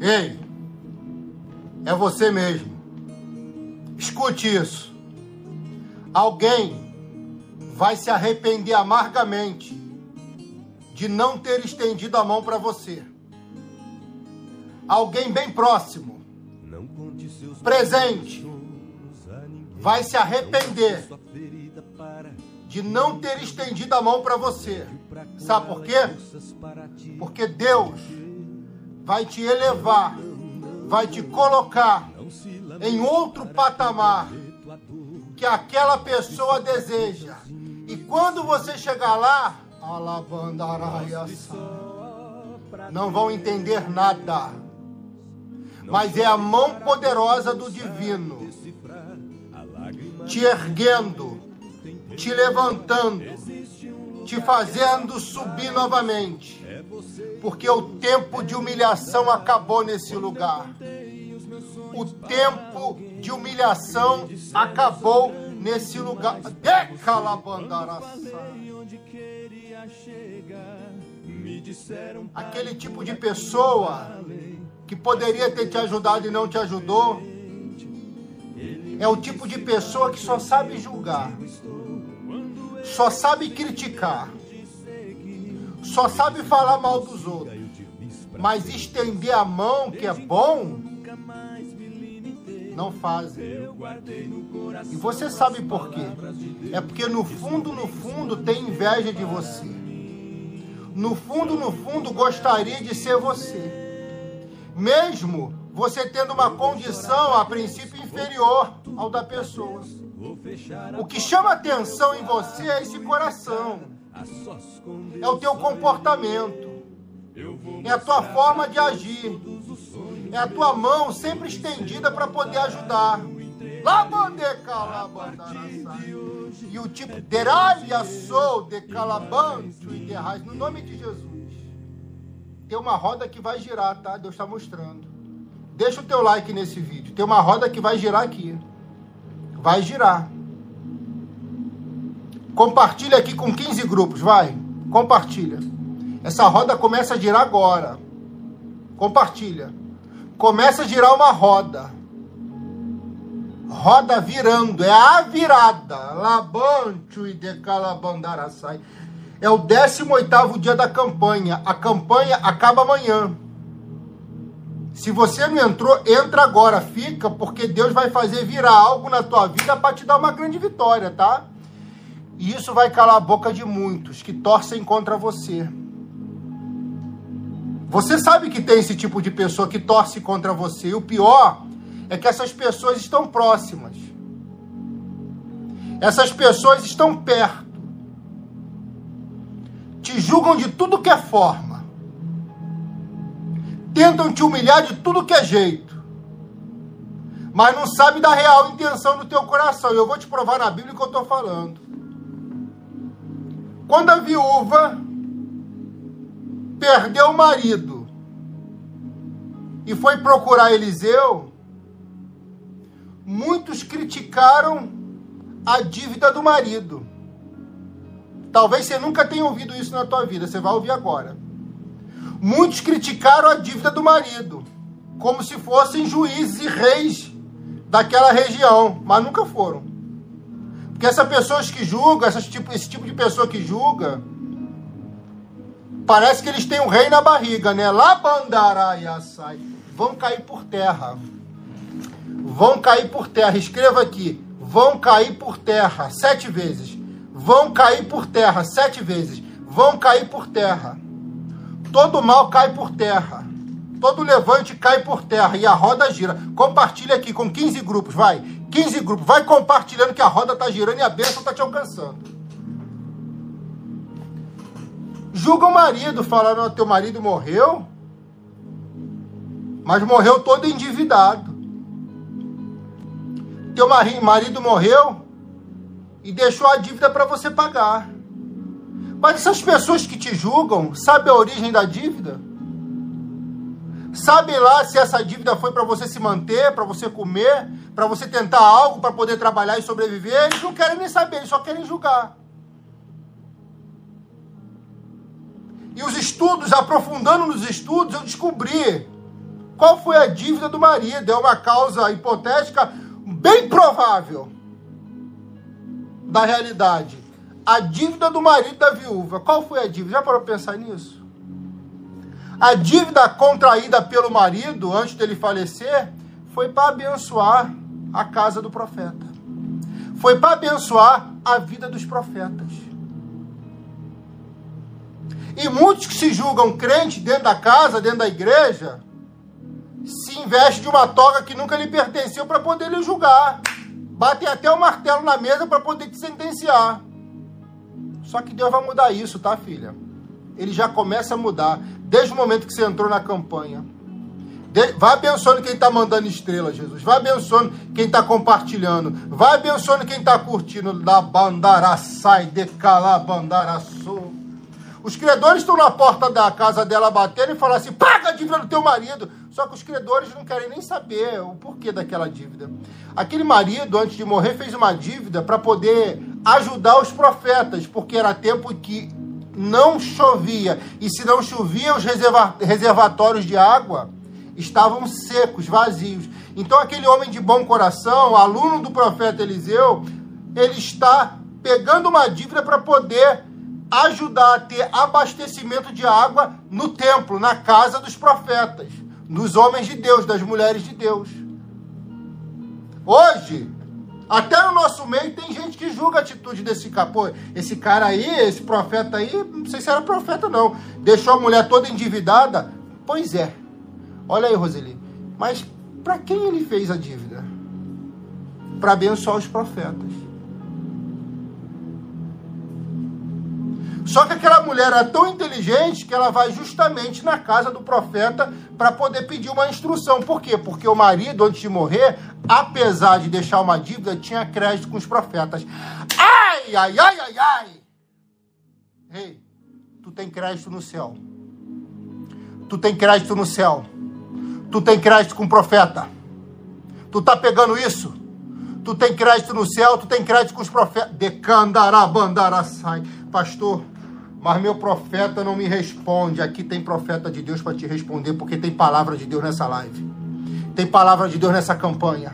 Ei, é você mesmo. Escute isso. Alguém vai se arrepender amargamente de não ter estendido a mão para você. Alguém bem próximo, presente, vai se arrepender de não ter estendido a mão para você. Sabe por quê? Porque Deus vai te elevar, vai te colocar em outro patamar que aquela pessoa deseja. E quando você chegar lá, não vão entender nada. Mas é a mão poderosa do divino te erguendo, te levantando, te fazendo subir novamente. Porque o tempo de humilhação acabou nesse lugar. O tempo de humilhação acabou nesse lugar. Aquele tipo de pessoa que poderia ter te ajudado e não te ajudou. É o tipo de pessoa que só sabe julgar, só sabe criticar, só sabe falar mal dos outros, mas estender a mão, que é bom, não fazem. E você sabe por quê? É porque no fundo, no fundo, tem inveja de você. No fundo, no fundo, gostaria de ser você. Mesmo você tendo uma condição, a princípio, inferior ao da pessoa. O que chama atenção em você é esse coração. É o teu comportamento. É a tua forma de agir. É a tua mão sempre estendida para poder ajudar. E o tipo deralha sou de calabanto e derrais no nome de Jesus. Tem uma roda que vai girar, tá? Deus está mostrando. Deixa o teu like nesse vídeo. Tem uma roda que vai girar aqui. Vai girar. Compartilha aqui com 15 grupos, vai. Compartilha. Essa roda começa a girar agora. Compartilha. Começa a girar uma roda. Roda virando, é a virada. Labancho e decalabandaraçai. É o 18º dia da campanha. A campanha acaba amanhã. Se você não entrou, entra agora, fica, porque Deus vai fazer virar algo na tua vida para te dar uma grande vitória, tá? E isso vai calar a boca de muitos que torcem contra você. Você sabe que tem esse tipo de pessoa que torce contra você. E o pior é que essas pessoas estão próximas. Essas pessoas estão perto. Te julgam de tudo que é forma tentam te humilhar de tudo que é jeito, mas não sabe da real intenção do teu coração. E eu vou te provar na Bíblia o que eu estou falando. Quando a viúva perdeu o marido e foi procurar Eliseu, muitos criticaram a dívida do marido. Talvez você nunca tenha ouvido isso na tua vida, você vai ouvir agora. Muitos criticaram a dívida do marido, como se fossem juízes e reis daquela região, mas nunca foram. Porque essas pessoas que julgam, tipo, esse tipo de pessoa que julga, parece que eles têm um rei na barriga, né? Labandaraiaçai. Vão cair por terra. Vão cair por terra. Escreva aqui. Vão cair por terra sete vezes. Vão cair por terra sete vezes. Vão cair por terra. Todo mal cai por terra. Todo levante cai por terra e a roda gira. Compartilha aqui com 15 grupos, vai. 15 grupos. Vai compartilhando que a roda está girando e a bênção está te alcançando. Julga o marido, falando, teu marido morreu, mas morreu todo endividado. Teu marido morreu e deixou a dívida para você pagar. Mas essas pessoas que te julgam, sabem a origem da dívida? Sabem lá se essa dívida foi para você se manter, para você comer, para você tentar algo para poder trabalhar e sobreviver? Eles não querem nem saber, eles só querem julgar. E os estudos, aprofundando nos estudos, eu descobri Qual foi a dívida do marido? É uma causa hipotética bem provável da realidade. A dívida do marido da viúva. Qual foi a dívida? Já parou para pensar nisso? A dívida contraída pelo marido antes dele falecer foi para abençoar a casa do profeta. Foi para abençoar a vida dos profetas. E muitos que se julgam crentes dentro da casa, dentro da igreja, se investe de uma toga que nunca lhe pertenceu para poder lhe julgar. Batem até o martelo na mesa para poder te sentenciar. Só que Deus vai mudar isso, tá, filha? Ele já começa a mudar desde o momento que você entrou na campanha. Vai abençoando quem está mandando estrela, Jesus. Vai abençoando quem está compartilhando. Vai abençoando quem está curtindo. Da bandaraçai, de calabandaraçu. Os credores estão na porta da casa dela batendo e falam assim: paga a dívida do teu marido. Só que os credores não querem nem saber o porquê daquela dívida. Aquele marido, antes de morrer, fez uma dívida para poder ajudar os profetas, porque era tempo que não chovia. E se não chovia, os reservatórios de água estavam secos, vazios. Então, aquele homem de bom coração, aluno do profeta Eliseu, ele está pegando uma dívida para poder ajudar a ter abastecimento de água no templo, na casa dos profetas, dos homens de Deus, das mulheres de Deus. Hoje, até no nosso meio tem gente que julga a atitude desse cara. Pô, esse cara aí, esse profeta aí, não sei se era profeta não, deixou a mulher toda endividada. Pois é. Olha aí, Roseli. Mas para quem ele fez a dívida? Para abençoar os profetas. Só que aquela mulher era tão inteligente que ela vai justamente na casa do profeta para poder pedir uma instrução. Por quê? Porque o marido, antes de morrer, apesar de deixar uma dívida, tinha crédito com os profetas. Ai, ai, ai, ai, ai! Ei, tu tem crédito no céu. Tu tem crédito no céu. Tu tem crédito com o profeta. Tu tá pegando isso? Tu tem crédito no céu, tu tem crédito com os profetas. sai, Pastor, mas meu profeta não me responde. Aqui tem profeta de Deus para te responder, porque tem palavra de Deus nessa live. Tem palavra de Deus nessa campanha.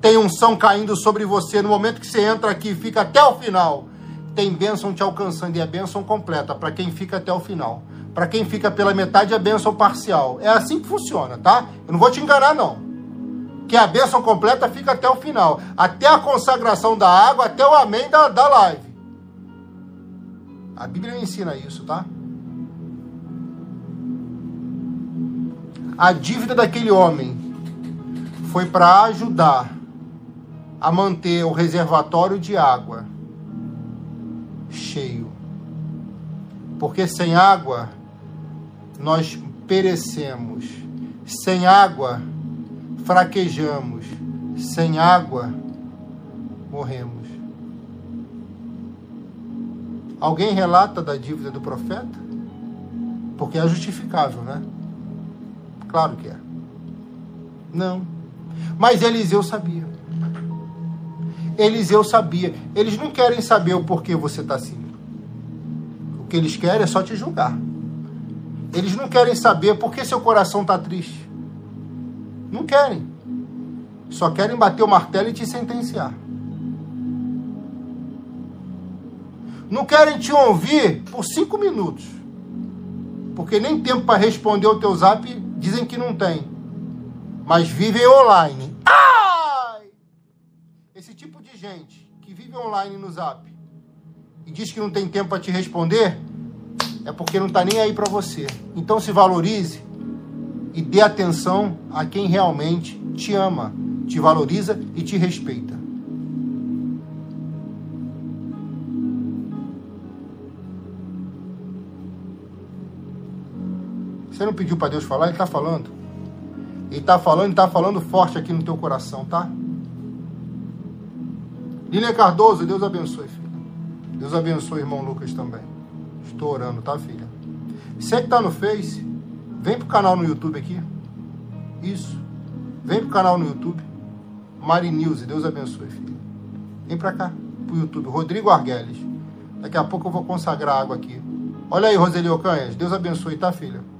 Tem unção caindo sobre você no momento que você entra aqui fica até o final. Tem bênção te alcançando e é bênção completa para quem fica até o final. Para quem fica pela metade é bênção parcial. É assim que funciona, tá? Eu não vou te enganar, não. Que a bênção completa fica até o final. Até a consagração da água, até o amém da, da live. A Bíblia ensina isso, tá? A dívida daquele homem foi para ajudar a manter o reservatório de água cheio. Porque sem água nós perecemos. Sem água fraquejamos. Sem água morremos. Alguém relata da dívida do profeta? Porque é justificável, né? Claro que é. Não. Mas Eliseu sabia. Eliseu sabia. Eles não querem saber o porquê você está assim. O que eles querem é só te julgar. Eles não querem saber por que seu coração está triste. Não querem. Só querem bater o martelo e te sentenciar. Não querem te ouvir por cinco minutos. Porque nem tempo para responder o teu zap dizem que não tem. Mas vivem online. Ai! Esse tipo de gente que vive online no zap e diz que não tem tempo para te responder, é porque não está nem aí para você. Então se valorize e dê atenção a quem realmente te ama, te valoriza e te respeita. Você não pediu para Deus falar, Ele está falando. Ele está falando está falando forte aqui no teu coração, tá? Lília Cardoso, Deus abençoe, filha. Deus abençoe, irmão Lucas também. Estou orando, tá, filha? Você que está no Face, vem pro canal no YouTube aqui. Isso. Vem pro canal no YouTube. Mari News, Deus abençoe, filha. Vem para cá, pro YouTube. Rodrigo Arguelles. Daqui a pouco eu vou consagrar água aqui. Olha aí, Roseli Ocanhas. Deus abençoe, tá, filha?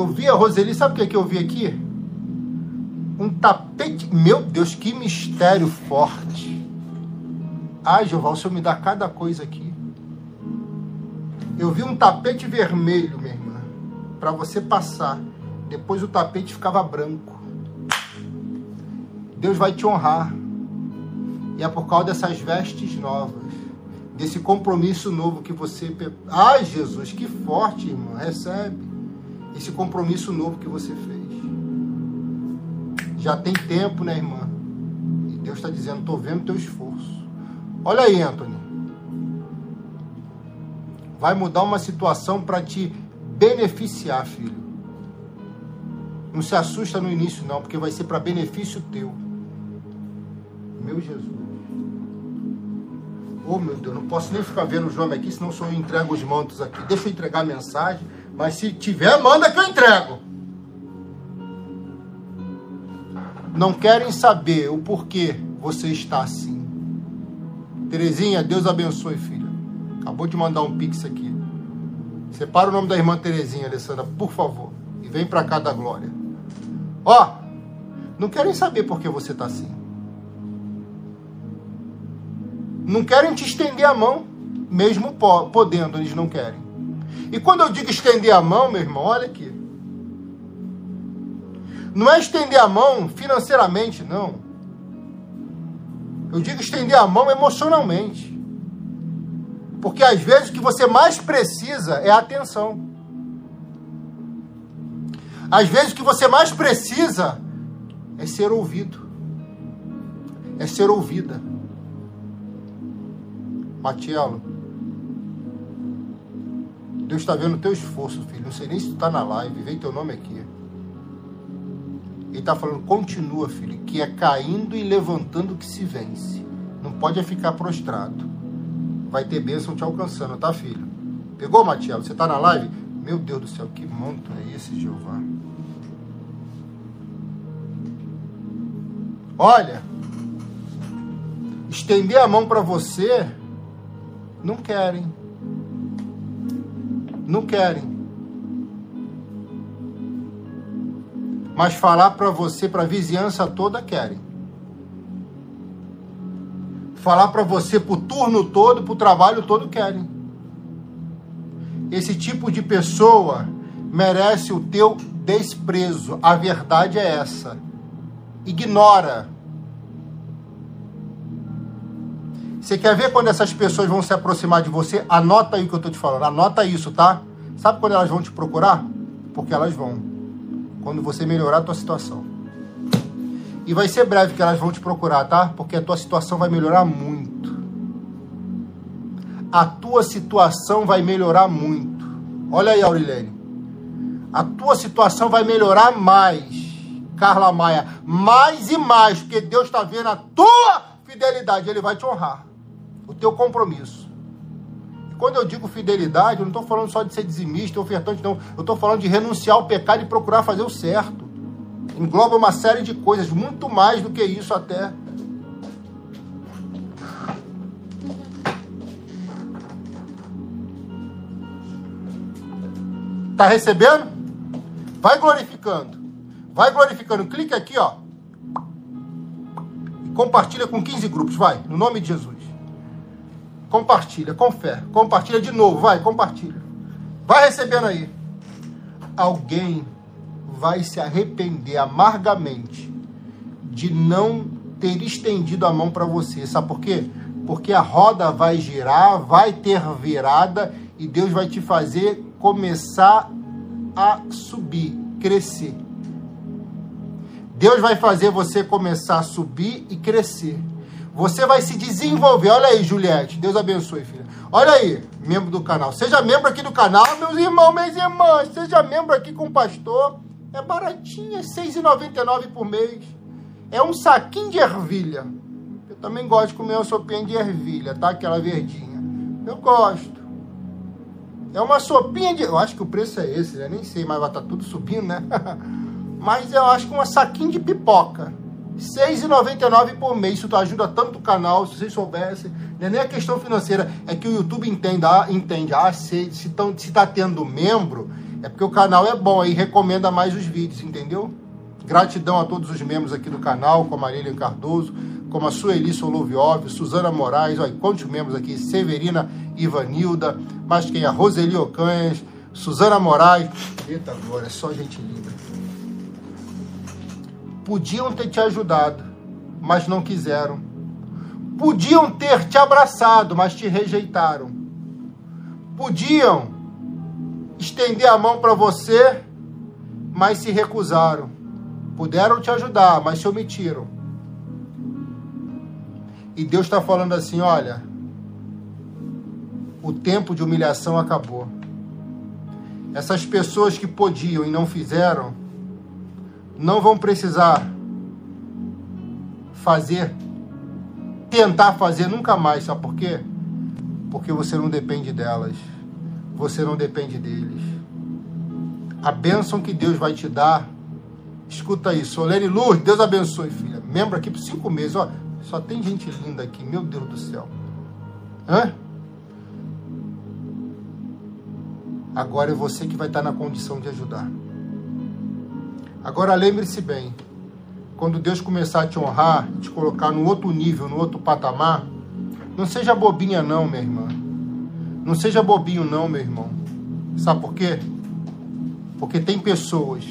Eu vi a Roseli, sabe o que, é que eu vi aqui? Um tapete. Meu Deus, que mistério forte. Ai, Jeová, o Senhor me dá cada coisa aqui. Eu vi um tapete vermelho, minha irmã, para você passar. Depois o tapete ficava branco. Deus vai te honrar. E é por causa dessas vestes novas, desse compromisso novo que você. Ai, Jesus, que forte, irmã. Recebe esse compromisso novo que você fez. Já tem tempo, né, irmã? E Deus está dizendo: estou vendo teu esforço. Olha aí, Anthony. Vai mudar uma situação para te beneficiar, filho. Não se assusta no início, não, porque vai ser para benefício teu. Meu Jesus. Oh, meu Deus, não posso nem ficar vendo o João aqui, senão eu entrego os mantos aqui. Deixa eu entregar a mensagem, mas se tiver, manda que eu entrego. Não querem saber o porquê você está assim. Terezinha, Deus abençoe, filha. Acabou de mandar um pix aqui. Separa o nome da irmã Terezinha, Alessandra, por favor. E vem para cá da glória. Ó, não querem saber por que você está assim. Não querem te estender a mão, mesmo podendo, eles não querem. E quando eu digo estender a mão, meu irmão, olha aqui. Não é estender a mão financeiramente, não. Eu digo estender a mão emocionalmente. Porque às vezes o que você mais precisa é atenção. Às vezes o que você mais precisa é ser ouvido. É ser ouvida. Matielo, Deus está vendo o teu esforço, filho. Não sei nem se tu está na live, vem teu nome aqui. Ele está falando, continua, filho, que é caindo e levantando que se vence. Não pode ficar prostrado. Vai ter bênção te alcançando, tá, filho? Pegou, Matielo? Você está na live? Meu Deus do céu, que manto é esse, Jeová? Olha, estender a mão para você não querem. Não querem. Mas falar para você, para a vizinhança toda, querem. Falar para você para o turno todo, para o trabalho todo, querem. Esse tipo de pessoa merece o teu desprezo. A verdade é essa. Ignora Você quer ver quando essas pessoas vão se aproximar de você? Anota aí o que eu estou te falando. Anota isso, tá? Sabe quando elas vão te procurar? Porque elas vão. Quando você melhorar a tua situação. E vai ser breve que elas vão te procurar, tá? Porque a tua situação vai melhorar muito. A tua situação vai melhorar muito. Olha aí, Aurilene. A tua situação vai melhorar mais. Carla Maia, mais e mais, porque Deus está vendo a tua fidelidade, Ele vai te honrar o teu compromisso. E quando eu digo fidelidade, eu não estou falando só de ser dizimista, ofertante, não. Eu estou falando de renunciar ao pecado e procurar fazer o certo. Engloba uma série de coisas, muito mais do que isso até. Tá recebendo? Vai glorificando. Vai glorificando. Clica aqui, ó. E compartilha com 15 grupos, vai, no nome de Jesus. Compartilha, com fé. Compartilha de novo, vai, compartilha. Vai recebendo aí. Alguém vai se arrepender amargamente de não ter estendido a mão para você. Sabe por quê? Porque a roda vai girar, vai ter virada e Deus vai te fazer começar a subir, crescer. Deus vai fazer você começar a subir e crescer. Você vai se desenvolver. Olha aí, Juliette. Deus abençoe, filha. Olha aí, membro do canal. Seja membro aqui do canal, meus irmãos, minhas irmãs. Seja membro aqui com o pastor. É baratinho, é R$ 6,99 por mês. É um saquinho de ervilha. Eu também gosto de comer uma sopinha de ervilha, tá? Aquela verdinha. Eu gosto. É uma sopinha de... Eu acho que o preço é esse, né? Nem sei, mas vai estar tá tudo subindo, né? mas eu acho que uma saquinho de pipoca. R$ 6,99 por mês. Isso ajuda tanto o canal, se vocês soubessem. Não é nem a questão financeira, é que o YouTube entende, ah, entende ah, se está se tendo membro, É porque o canal é bom aí, recomenda mais os vídeos, entendeu? Gratidão a todos os membros aqui do canal, como a Marília Cardoso, como a Sueli Soloviov, Suzana Moraes, olha, quantos membros aqui? Severina Ivanilda, mais quem? A Roseli Ocanhas, Suzana Moraes. Eita, agora, é só gente linda. Podiam ter te ajudado, mas não quiseram. Podiam ter te abraçado, mas te rejeitaram. Podiam estender a mão para você, mas se recusaram. Puderam te ajudar, mas se omitiram. E Deus está falando assim: olha, o tempo de humilhação acabou. Essas pessoas que podiam e não fizeram, não vão precisar fazer, tentar fazer nunca mais. Sabe por quê? Porque você não depende delas. Você não depende deles. A bênção que Deus vai te dar Escuta aí, Solene Lourdes, Deus abençoe, filha. Membro aqui por cinco meses, ó. Só tem gente linda aqui, meu Deus do céu. Hã? Agora é você que vai estar na condição de ajudar. Agora lembre-se bem, quando Deus começar a te honrar, te colocar no outro nível, no outro patamar, não seja bobinha não, minha irmã. Não seja bobinho não, meu irmão. Sabe por quê? Porque tem pessoas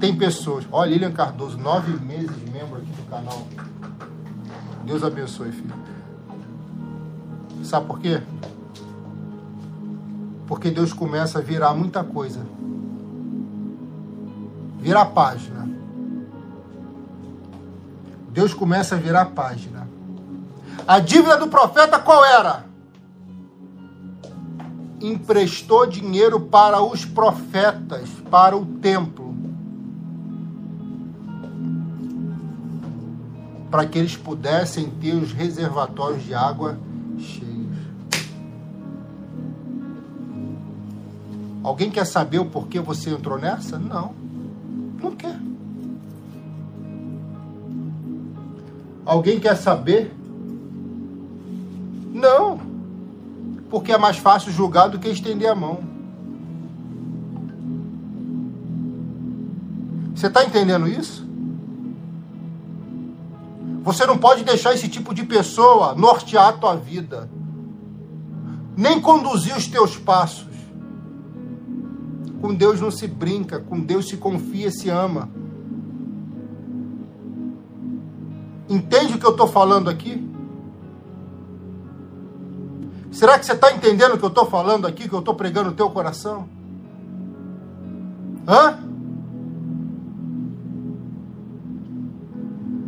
tem pessoas. Olha, Lilian Cardoso, nove meses membro aqui do canal. Deus abençoe, filho. Sabe por quê? Porque Deus começa a virar muita coisa. Virar página. Deus começa a virar página. A dívida do profeta qual era? Emprestou dinheiro para os profetas, para o templo. para que eles pudessem ter os reservatórios de água cheios. Alguém quer saber o porquê você entrou nessa? Não. Não quer. Alguém quer saber? Não. Porque é mais fácil julgar do que estender a mão. Você está entendendo isso? Você não pode deixar esse tipo de pessoa nortear a tua vida, nem conduzir os teus passos. Com Deus não se brinca, com Deus se confia, se ama. Entende o que eu estou falando aqui? Será que você está entendendo o que eu estou falando aqui, que eu estou pregando no teu coração? Hã?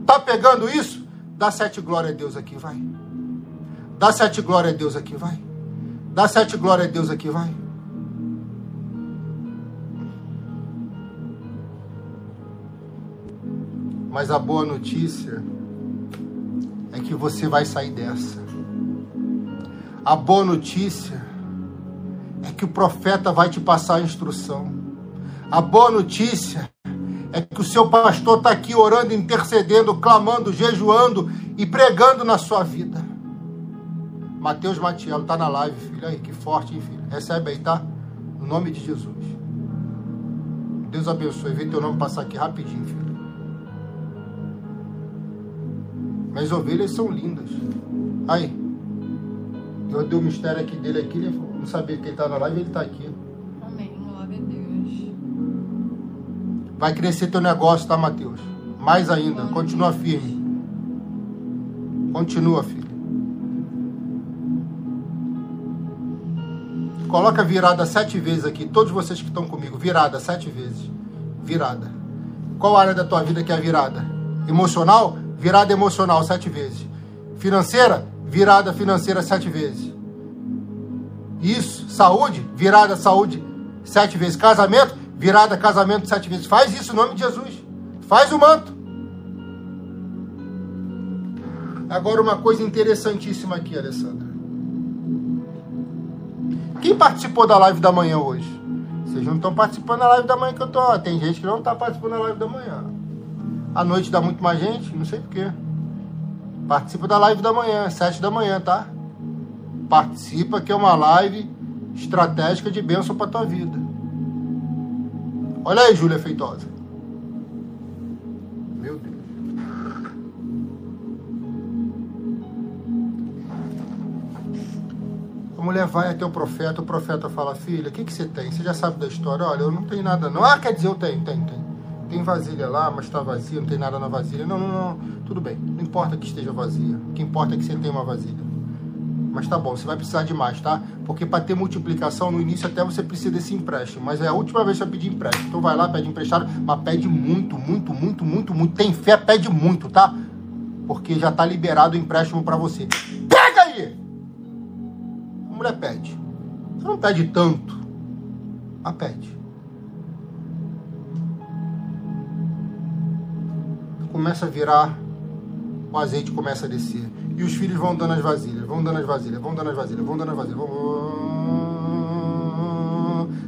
Tá pegando isso? Dá sete glória a Deus aqui, vai. Dá sete glória a Deus aqui, vai. Dá sete glória a Deus aqui, vai. Mas a boa notícia é que você vai sair dessa. A boa notícia é que o profeta vai te passar a instrução. A boa notícia é que o seu pastor está aqui orando, intercedendo, clamando, jejuando e pregando na sua vida. Mateus Matiello está na live, filho. Aí, que forte, hein, filho? Recebe aí, tá? No nome de Jesus. Deus abençoe. Vê teu nome passar aqui rapidinho, filho. Minhas ovelhas são lindas. Aí. Eu dei o mistério aqui dele aqui. Ele não sabia que ele está na live, ele está aqui. Vai crescer teu negócio, tá, Mateus? Mais ainda. Continua firme. Continua, filho. Coloca virada sete vezes aqui. Todos vocês que estão comigo. Virada sete vezes. Virada. Qual área da tua vida que é virada? Emocional? Virada emocional sete vezes. Financeira? Virada financeira sete vezes. Isso. Saúde? Virada saúde sete vezes. Casamento? virada casamento sete vezes. Faz isso em nome de Jesus. Faz o manto. Agora uma coisa interessantíssima aqui, Alessandra. Quem participou da live da manhã hoje? Vocês não estão participando da live da manhã que eu tô. Tem gente que não está participando da live da manhã. À noite dá muito mais gente, não sei porquê. Participa da live da manhã, sete da manhã, tá? Participa que é uma live estratégica de bênção para tua vida. Olha aí, Júlia Feitosa. Meu Deus. A mulher vai até o profeta, o profeta fala, filha, o que, que você tem? Você já sabe da história? Olha, eu não tenho nada não. Ah, quer dizer, eu tenho, tenho, tenho. Tem vasilha lá, mas está vazia, não tem nada na vasilha. Não, não, não, tudo bem. Não importa que esteja vazia. O que importa é que você tenha uma vasilha. Mas tá bom, você vai precisar de mais, tá? Porque para ter multiplicação no início até você precisa desse empréstimo. Mas é a última vez que você vai pedir empréstimo. Então vai lá, pede emprestado, mas pede muito, muito, muito, muito, muito. Tem fé, pede muito, tá? Porque já tá liberado o empréstimo para você. Pega aí! A mulher pede. Você não pede tanto, mas pede. Começa a virar, o azeite começa a descer. E os filhos vão dando as vasilhas, vão dando as vasilhas, vão dando as vasilhas, vão dando as vasilhas. Vão...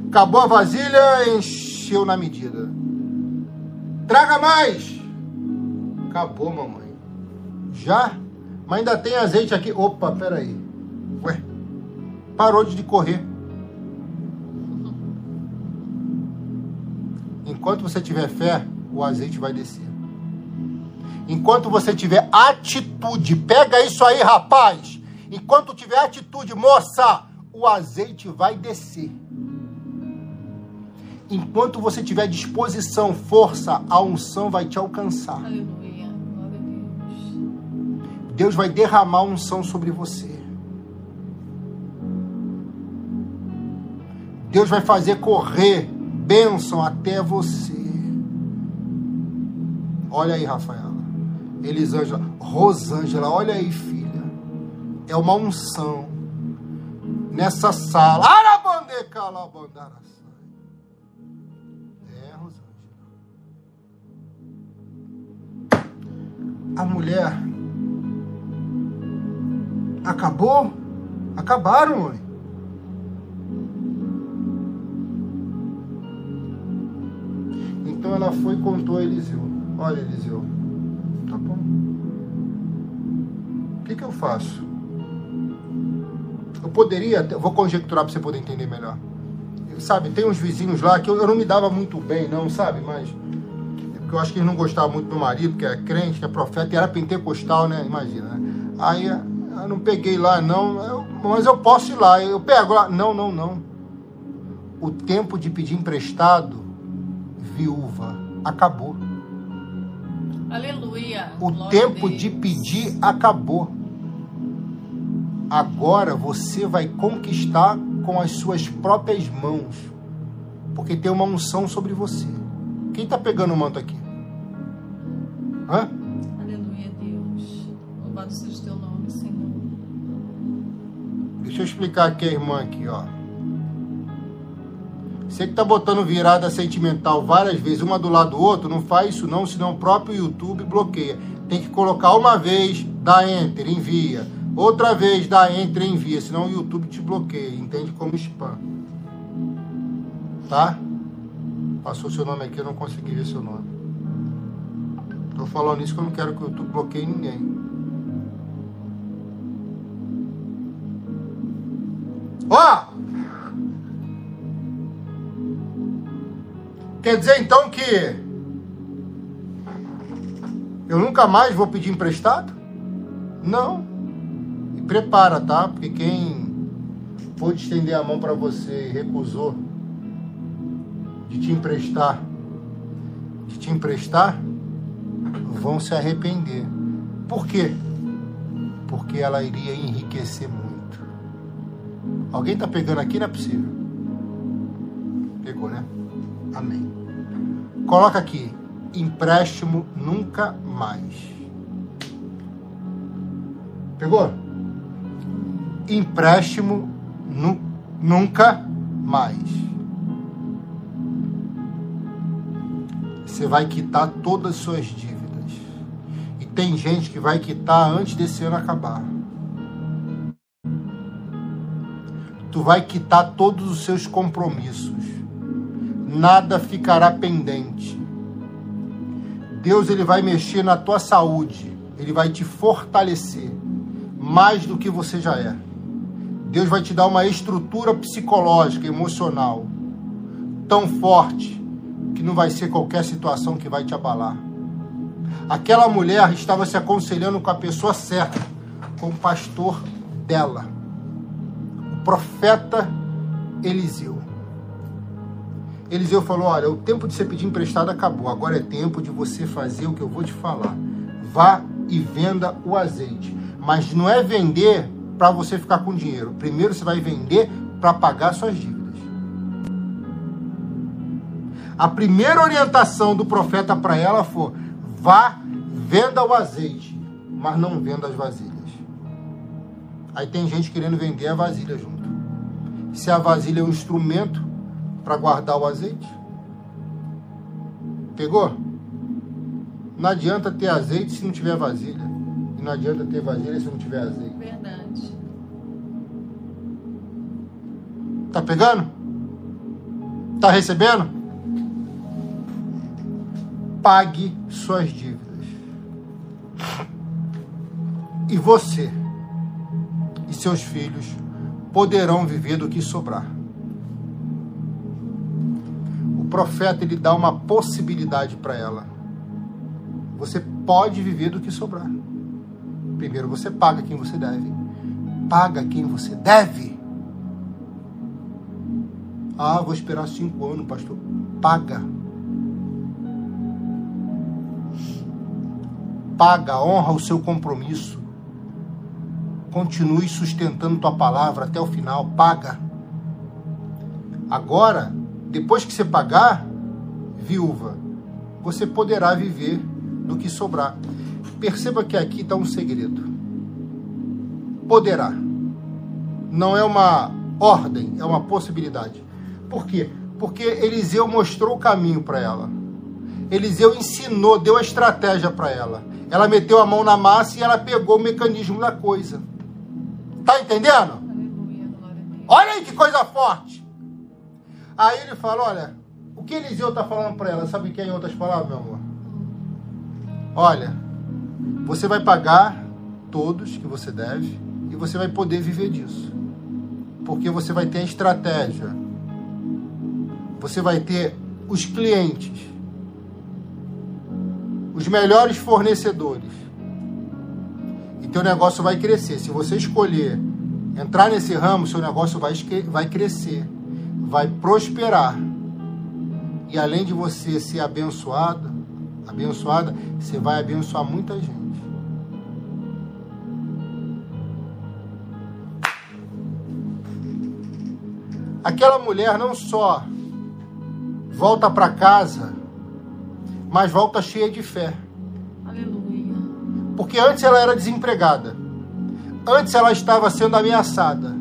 Acabou a vasilha, encheu na medida. Traga mais! Acabou, mamãe. Já? Mas ainda tem azeite aqui. Opa, peraí. Ué, parou de correr. Enquanto você tiver fé, o azeite vai descer. Enquanto você tiver atitude, pega isso aí, rapaz. Enquanto tiver atitude, moça, o azeite vai descer. Enquanto você tiver disposição, força, a unção vai te alcançar. Aleluia. Glória a Deus. Deus vai derramar unção sobre você. Deus vai fazer correr bênção até você. Olha aí, Rafael. Elisângela, Rosângela, olha aí, filha. É uma unção. Nessa sala. É, Rosângela. A mulher. Acabou? Acabaram, mãe. Então ela foi e contou a Eliseu. Olha, Eliseu, Tá bom. O que, que eu faço? Eu poderia, vou conjecturar para você poder entender melhor. Sabe, tem uns vizinhos lá que eu, eu não me dava muito bem, não, sabe? Mas é eu acho que eles não gostavam muito do meu marido, que é crente, que é profeta, e era pentecostal, né? Imagina, né? Aí eu não peguei lá, não, eu, mas eu posso ir lá, eu pego lá. Não, não, não. O tempo de pedir emprestado, viúva, acabou. Aleluia. O tempo de pedir acabou. Agora você vai conquistar com as suas próprias mãos. Porque tem uma unção sobre você. Quem está pegando o manto aqui? Hã? Aleluia, Deus. Louvado seja o teu nome, Senhor. Deixa eu explicar aqui a irmã aqui, ó. Você que está botando virada sentimental várias vezes, uma do lado do outro, não faz isso não, senão o próprio YouTube bloqueia. Tem que colocar uma vez, dá Enter, envia. Outra vez, dá Enter, envia, senão o YouTube te bloqueia, entende como spam. Tá? Passou seu nome aqui, eu não consegui ver seu nome. Tô falando isso que eu não quero que o YouTube bloqueie ninguém. Ó! Quer dizer então que eu nunca mais vou pedir emprestado? Não. E prepara, tá? Porque quem pôde estender a mão para você e recusou de te emprestar, de te emprestar, vão se arrepender. Por quê? Porque ela iria enriquecer muito. Alguém tá pegando aqui? Não é possível. Pegou, né? Amém. Coloca aqui, empréstimo nunca mais. Pegou? Empréstimo nu, nunca mais. Você vai quitar todas as suas dívidas. E tem gente que vai quitar antes desse ano acabar. Tu vai quitar todos os seus compromissos nada ficará pendente. Deus ele vai mexer na tua saúde, ele vai te fortalecer mais do que você já é. Deus vai te dar uma estrutura psicológica, emocional tão forte que não vai ser qualquer situação que vai te abalar. Aquela mulher estava se aconselhando com a pessoa certa, com o pastor dela, o profeta Eliseu. Eliseu falou: Olha, o tempo de você pedir emprestado acabou, agora é tempo de você fazer o que eu vou te falar. Vá e venda o azeite. Mas não é vender para você ficar com dinheiro. Primeiro você vai vender para pagar suas dívidas. A primeira orientação do profeta para ela foi: vá, venda o azeite, mas não venda as vasilhas. Aí tem gente querendo vender a vasilha junto. Se a vasilha é um instrumento para guardar o azeite, pegou? Não adianta ter azeite se não tiver vasilha. E não adianta ter vasilha se não tiver azeite. Verdade. Tá pegando? Tá recebendo? Pague suas dívidas. E você e seus filhos poderão viver do que sobrar. Profeta ele dá uma possibilidade para ela. Você pode viver do que sobrar. Primeiro você paga quem você deve. Paga quem você deve. Ah, vou esperar cinco anos, pastor. Paga. Paga, honra o seu compromisso. Continue sustentando tua palavra até o final. Paga. Agora, depois que você pagar, viúva, você poderá viver do que sobrar. Perceba que aqui está um segredo. Poderá. Não é uma ordem, é uma possibilidade. Por quê? Porque Eliseu mostrou o caminho para ela. Eliseu ensinou, deu a estratégia para ela. Ela meteu a mão na massa e ela pegou o mecanismo da coisa. Tá entendendo? Olha aí que coisa forte. Aí ele fala, olha, o que Eliseu está falando para ela, sabe o que é em outras palavras, meu amor? Olha, você vai pagar todos que você deve e você vai poder viver disso. Porque você vai ter a estratégia. Você vai ter os clientes. Os melhores fornecedores. E teu negócio vai crescer. Se você escolher entrar nesse ramo, seu negócio vai, vai crescer. Vai prosperar. E além de você ser abençoado, abençoada, você vai abençoar muita gente. Aquela mulher não só volta para casa, mas volta cheia de fé. Aleluia. Porque antes ela era desempregada. Antes ela estava sendo ameaçada.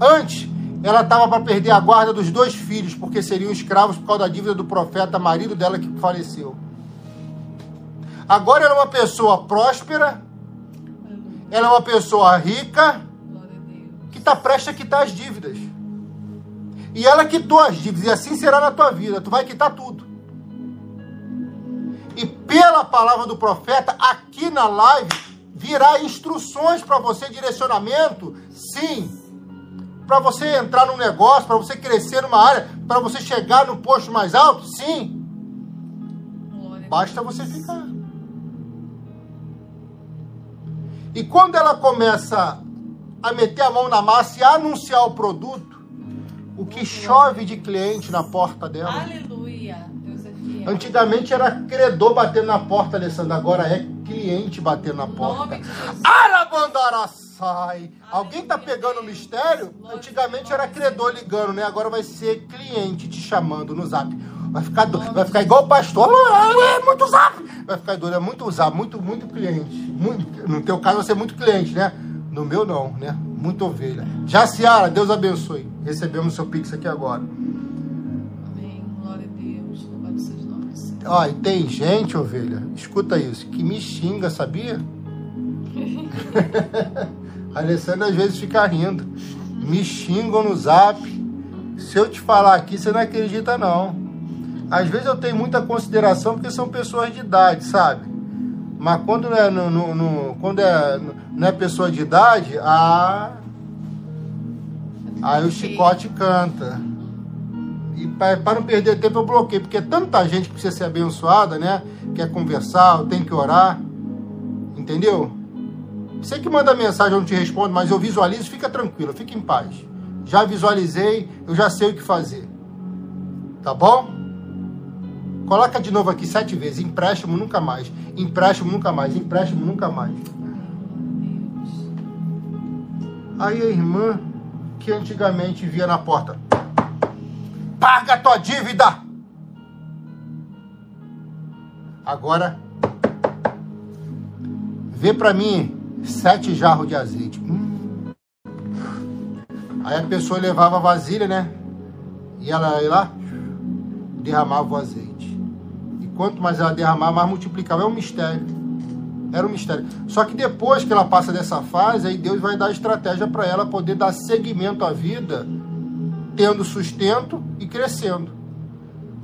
Antes ela estava para perder a guarda dos dois filhos, porque seriam escravos por causa da dívida do profeta, marido dela que faleceu. Agora ela é uma pessoa próspera, ela é uma pessoa rica, que está prestes a quitar as dívidas. E ela quitou as dívidas, e assim será na tua vida, tu vai quitar tudo. E pela palavra do profeta, aqui na live, virá instruções para você, direcionamento, sim, para você entrar num negócio, para você crescer numa área, para você chegar no posto mais alto, sim. Basta você ficar. E quando ela começa a meter a mão na massa e a anunciar o produto, o que chove de cliente na porta dela. Aleluia. Deus é fiel. Antigamente era credor batendo na porta, Alessandra. Agora é cliente batendo na porta. Arabandaraçai. Alguém tá pegando o mistério? Antigamente era credor ligando, né? Agora vai ser cliente te chamando no zap. Vai ficar, do... vai ficar igual o pastor. É muito zap. Vai ficar doido. É muito zap, muito, muito cliente. Muito... No teu caso vai ser muito cliente, né? No meu não, né? Muita ovelha. Já Ciara, Deus abençoe. Recebemos seu pix aqui agora. Ó, e tem gente, ovelha, escuta isso, que me xinga, sabia? a Alessandra às vezes fica rindo. Me xingam no zap. Se eu te falar aqui, você não acredita, não. Às vezes eu tenho muita consideração porque são pessoas de idade, sabe? Mas quando não é, no, no- no- quando é, não é pessoa de idade, ah, aí o chicote canta. E para não perder tempo, eu bloqueio, porque é tanta gente que precisa ser abençoada, né? Quer conversar, tem que orar. Entendeu? Você que manda mensagem, eu não te respondo, mas eu visualizo, fica tranquilo, fica em paz. Já visualizei, eu já sei o que fazer. Tá bom? Coloca de novo aqui sete vezes. Empréstimo nunca mais. Empréstimo nunca mais. Empréstimo nunca mais. Aí a irmã que antigamente via na porta. Paga tua dívida! Agora, vê para mim sete jarros de azeite. Hum. Aí a pessoa levava a vasilha, né? E ela ia lá, derramava o azeite. E quanto mais ela derramava, mais multiplicava. É um mistério. Era um mistério. Só que depois que ela passa dessa fase, aí Deus vai dar estratégia para ela poder dar seguimento à vida, tendo sustento e crescendo.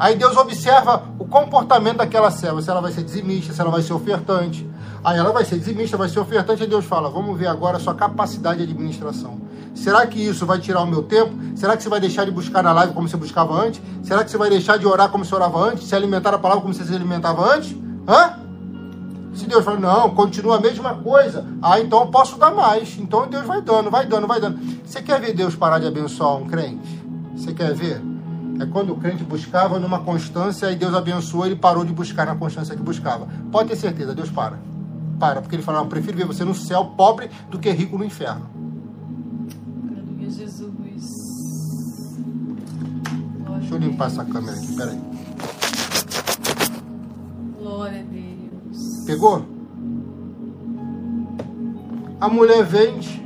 Aí Deus observa o comportamento daquela serva, se ela vai ser dizimista, se ela vai ser ofertante. Aí ela vai ser dizimista, vai ser ofertante, e Deus fala: vamos ver agora a sua capacidade de administração. Será que isso vai tirar o meu tempo? Será que você vai deixar de buscar na live como você buscava antes? Será que você vai deixar de orar como você orava antes? Se alimentar a palavra como você se alimentava antes? Hã? Se Deus fala, não, continua a mesma coisa, ah, então eu posso dar mais. Então Deus vai dando, vai dando, vai dando. Você quer ver Deus parar de abençoar um crente? Você quer ver? É quando o crente buscava numa constância e Deus abençoou, ele parou de buscar na constância que buscava. Pode ter certeza, Deus para. Para, porque ele fala, prefiro ver você no céu pobre do que rico no inferno. Aleluia, Jesus. Deixa eu limpar essa câmera aqui, peraí. Glória a Deus. Pegou? A mulher vende,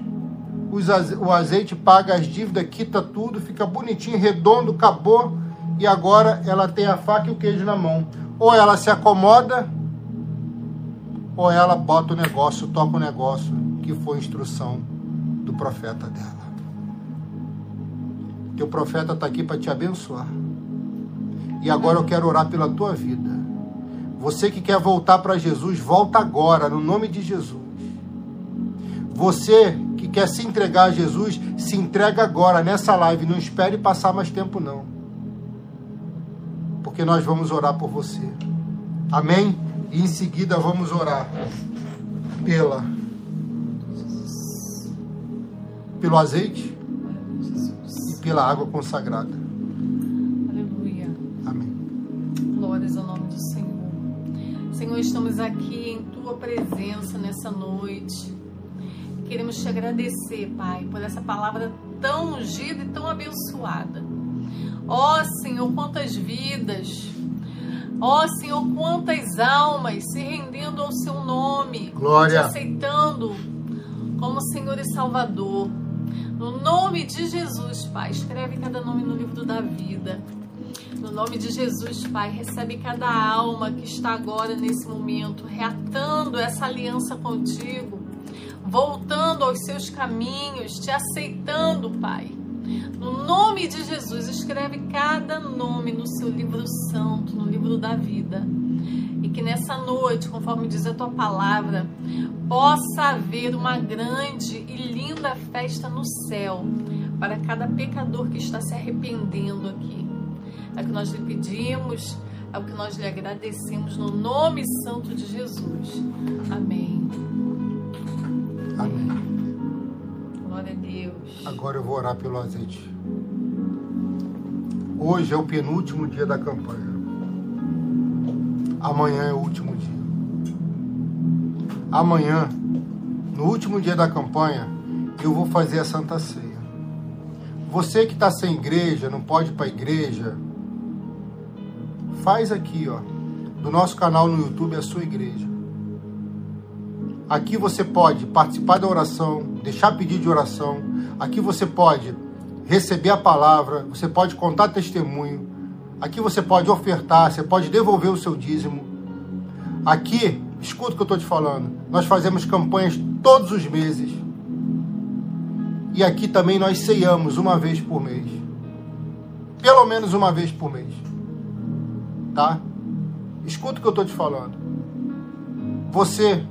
o azeite paga as dívidas, quita tudo, fica bonitinho, redondo, acabou. E agora ela tem a faca e o queijo na mão. Ou ela se acomoda, ou ela bota o negócio, toca o negócio, que foi instrução do profeta dela. Teu profeta está aqui para te abençoar. E agora eu quero orar pela tua vida. Você que quer voltar para Jesus, volta agora, no nome de Jesus. Você quer se entregar a Jesus, se entrega agora nessa live. Não espere passar mais tempo, não. Porque nós vamos orar por você. Amém? E em seguida vamos orar pela pelo azeite e pela água consagrada. Aleluia. Amém. Glórias ao nome do Senhor. Senhor, estamos aqui em tua presença nessa noite. Queremos te agradecer, Pai, por essa palavra tão ungida e tão abençoada. Ó oh, Senhor, quantas vidas Ó oh, Senhor, quantas almas se rendendo ao seu nome, Glória. te aceitando como Senhor e Salvador. No nome de Jesus, Pai, escreve cada nome no livro da vida. No nome de Jesus, Pai, recebe cada alma que está agora nesse momento, reatando essa aliança contigo, voltando aos seus caminhos, te aceitando, Pai. No nome de Jesus, escreve cada nome no seu livro santo, no livro da vida. E que nessa noite, conforme diz a tua palavra, possa haver uma grande e linda festa no céu para cada pecador que está se arrependendo aqui. É o que nós lhe pedimos, é o que nós lhe agradecemos no nome santo de Jesus. Amém. Amém. Glória a Deus. Agora eu vou orar pelo azeite. Hoje é o penúltimo dia da campanha. Amanhã é o último dia. Amanhã, no último dia da campanha, eu vou fazer a Santa Ceia. Você que está sem igreja, não pode ir para a igreja, faz aqui, ó, do nosso canal no YouTube a sua igreja. Aqui você pode participar da oração, deixar pedido de oração. Aqui você pode receber a palavra, você pode contar testemunho. Aqui você pode ofertar, você pode devolver o seu dízimo. Aqui, escuta o que eu estou te falando. Nós fazemos campanhas todos os meses. E aqui também nós ceiamos uma vez por mês. Pelo menos uma vez por mês. Tá? Escuta o que eu estou te falando. Você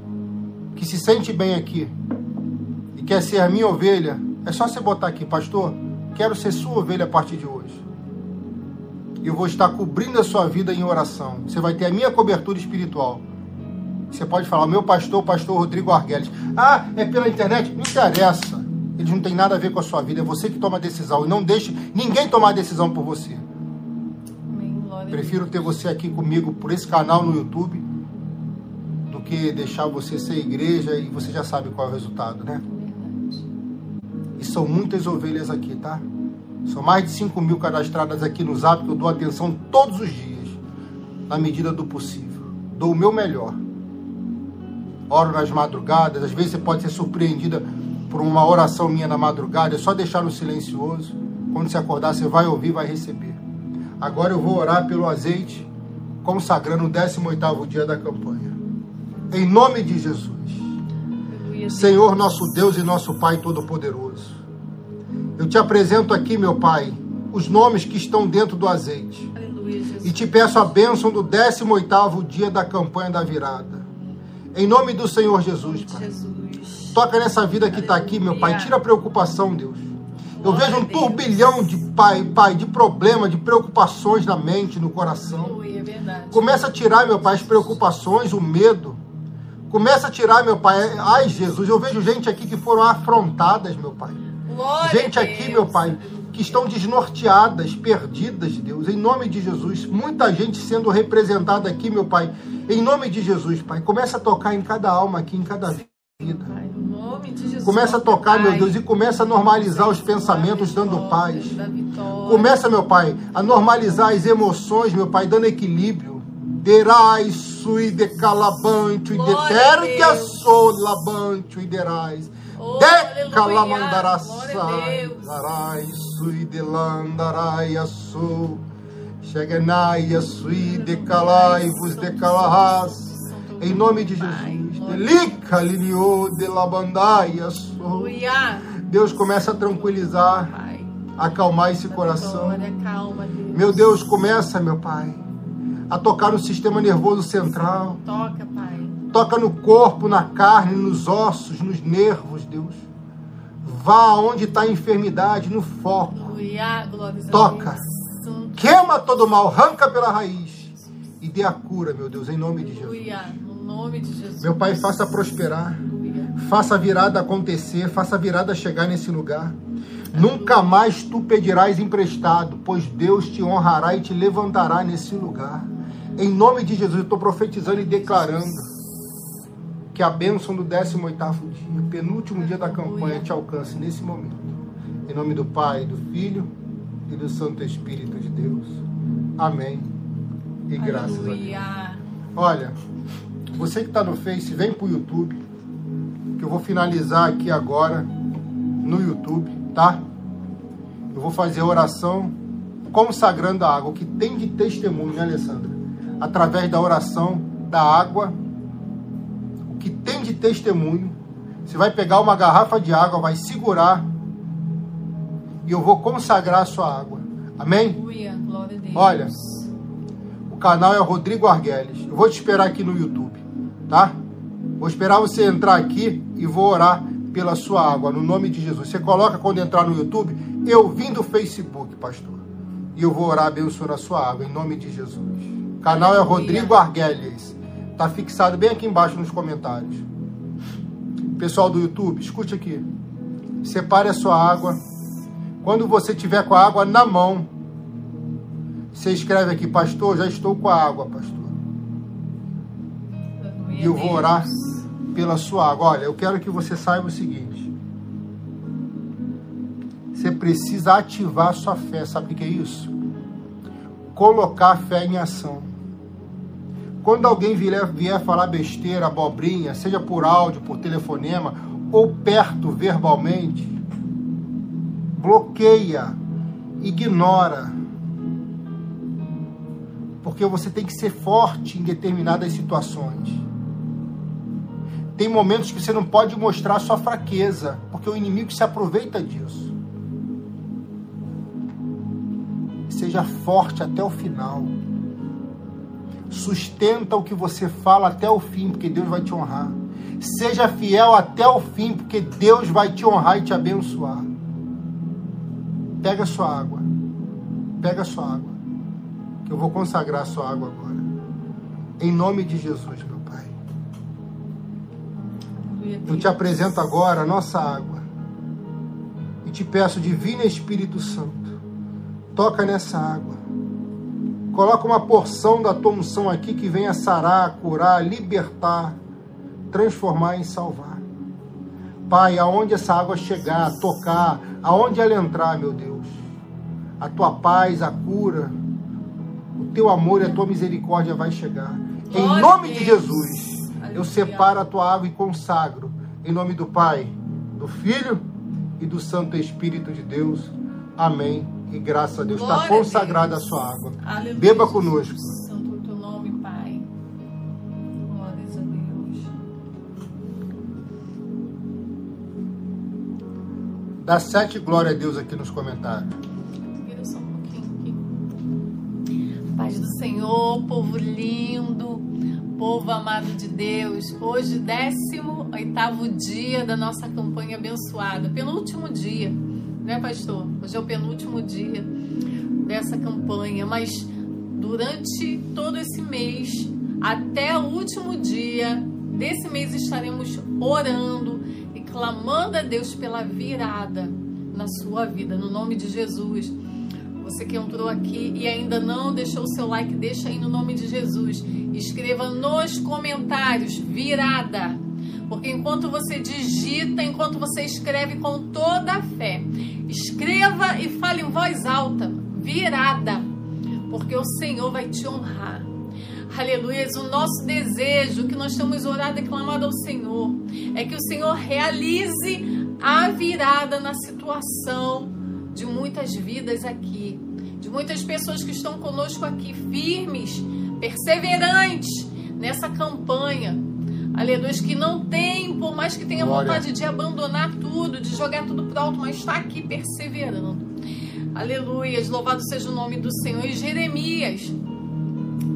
que se sente bem aqui e quer ser a minha ovelha, é só você botar aqui, pastor. Quero ser sua ovelha a partir de hoje. eu vou estar cobrindo a sua vida em oração. Você vai ter a minha cobertura espiritual. Você pode falar, meu pastor, pastor Rodrigo Arguelles. Ah, é pela internet? Não interessa. Eles não tem nada a ver com a sua vida. É você que toma a decisão. E não deixe ninguém tomar a decisão por você. Prefiro ter você aqui comigo por esse canal no YouTube que deixar você ser igreja e você já sabe qual é o resultado, né? E são muitas ovelhas aqui, tá? São mais de 5 mil cadastradas aqui no Zap que eu dou atenção todos os dias, na medida do possível. Dou o meu melhor. Oro nas madrugadas, às vezes você pode ser surpreendida por uma oração minha na madrugada, é só deixar no silencioso. Quando você acordar, você vai ouvir, vai receber. Agora eu vou orar pelo azeite, consagrando o 18º dia da campanha. Em nome de Jesus. Senhor nosso Deus e nosso Pai Todo-Poderoso. Eu te apresento aqui, meu Pai, os nomes que estão dentro do azeite. e te peço a bênção do 18º dia da campanha da virada. Em nome do Senhor Jesus, Pai. Toca nessa vida que está aqui, meu Pai. Tira a preocupação, Deus. Eu vejo um turbilhão de pai, pai, de problemas, de preocupações na mente, no coração. É Começa a tirar, meu pai, as preocupações, o medo. Começa a tirar, meu pai. Ai, Jesus, eu vejo gente aqui que foram afrontadas, meu pai. gente aqui, meu pai, que estão desnorteadas, perdidas, Deus, em nome de Jesus. Muita gente sendo representada aqui, meu pai, em nome de Jesus, pai. Começa a tocar em cada alma aqui, em cada vida. Começa a tocar, meu Deus, e começa a normalizar os pensamentos, dando paz. Começa, meu Pai, a normalizar as emoções, meu Pai, dando equilíbrio. Derai sui de calabante, de terga sou labante, e derais. De calamandaraçai, darai sui de landarai sou. Cheganai sui de calai vos de calahas. Em nome de Jesus. Delica linio de labandaia. Deus começa a tranquilizar, acalmar esse coração. Meu Deus, começa, meu Pai, a tocar no sistema nervoso central. Toca, Pai. Toca no corpo, na carne, nos ossos, nos nervos, Deus. Vá onde está a enfermidade, no foco. Toca. Queima todo mal, arranca pela raiz e dê a cura, meu Deus, em nome de Jesus nome de Jesus. Meu Pai, faça prosperar. Faça a virada acontecer, faça a virada chegar nesse lugar. Nunca mais tu pedirás emprestado, pois Deus te honrará e te levantará nesse lugar. Em nome de Jesus, eu estou profetizando e declarando que a bênção do 18º dia, penúltimo dia da campanha, te alcance nesse momento. Em nome do Pai, do Filho e do Santo Espírito de Deus. Amém. E graças Aleluia. a Deus. Olha, você que está no Face, vem para o YouTube, que eu vou finalizar aqui agora no YouTube, tá? Eu vou fazer a oração consagrando a água, o que tem de testemunho, né, Alessandra? Através da oração da água, o que tem de testemunho. Você vai pegar uma garrafa de água, vai segurar e eu vou consagrar a sua água. Amém? Olha, o canal é Rodrigo Arguelles. Eu vou te esperar aqui no YouTube tá? Vou esperar você entrar aqui e vou orar pela sua água, no nome de Jesus. Você coloca quando entrar no YouTube, eu vim do Facebook, pastor. E eu vou orar abençoando a sua água, em nome de Jesus. Canal é Rodrigo Arguelles. Tá fixado bem aqui embaixo nos comentários. Pessoal do YouTube, escute aqui. Separe a sua água. Quando você tiver com a água na mão, você escreve aqui, pastor, já estou com a água, pastor e eu vou orar pela sua água. Olha, eu quero que você saiba o seguinte. Você precisa ativar sua fé. Sabe o que é isso? Colocar a fé em ação. Quando alguém vier, vier falar besteira, abobrinha, seja por áudio, por telefonema ou perto verbalmente, bloqueia, ignora. Porque você tem que ser forte em determinadas situações. Tem momentos que você não pode mostrar sua fraqueza, porque o inimigo se aproveita disso. Seja forte até o final. Sustenta o que você fala até o fim, porque Deus vai te honrar. Seja fiel até o fim, porque Deus vai te honrar e te abençoar. Pega a sua água. Pega a sua água. Eu vou consagrar a sua água agora. Em nome de Jesus, meu Pai. Eu te apresento agora a nossa água. E te peço, Divino Espírito Santo, toca nessa água. Coloca uma porção da tua unção aqui que venha sarar, curar, libertar, transformar e salvar. Pai, aonde essa água chegar, tocar, aonde ela entrar, meu Deus, a tua paz, a cura, o teu amor e a tua misericórdia vai chegar. Em nome de Jesus, eu separo a tua água e consagro. Em nome do Pai, do Filho e do Santo Espírito de Deus. Amém. E graças a Deus está consagrada a, a sua água. Aleluia. Beba conosco. Santo teu nome, Pai. Glórias a Deus. Dá sete glória a Deus aqui nos comentários. Só um pouquinho aqui. Paz do Senhor, povo lindo povo amado de Deus, hoje 18 dia da nossa campanha abençoada, penúltimo dia, né, pastor? Hoje é o penúltimo dia dessa campanha, mas durante todo esse mês, até o último dia desse mês, estaremos orando e clamando a Deus pela virada na sua vida, no nome de Jesus. Você que entrou aqui e ainda não deixou o seu like, deixa aí no nome de Jesus. Escreva nos comentários virada. Porque enquanto você digita, enquanto você escreve com toda a fé, escreva e fale em voz alta, virada. Porque o Senhor vai te honrar. Aleluia. O nosso desejo que nós temos orado e clamado ao Senhor é que o Senhor realize a virada na situação de muitas vidas aqui, de muitas pessoas que estão conosco aqui, firmes, perseverantes nessa campanha. Aleluia, que não tem, por mais que tenha Glória. vontade de abandonar tudo, de jogar tudo pro alto, mas está aqui perseverando. Aleluia, louvado seja o nome do Senhor. E Jeremias,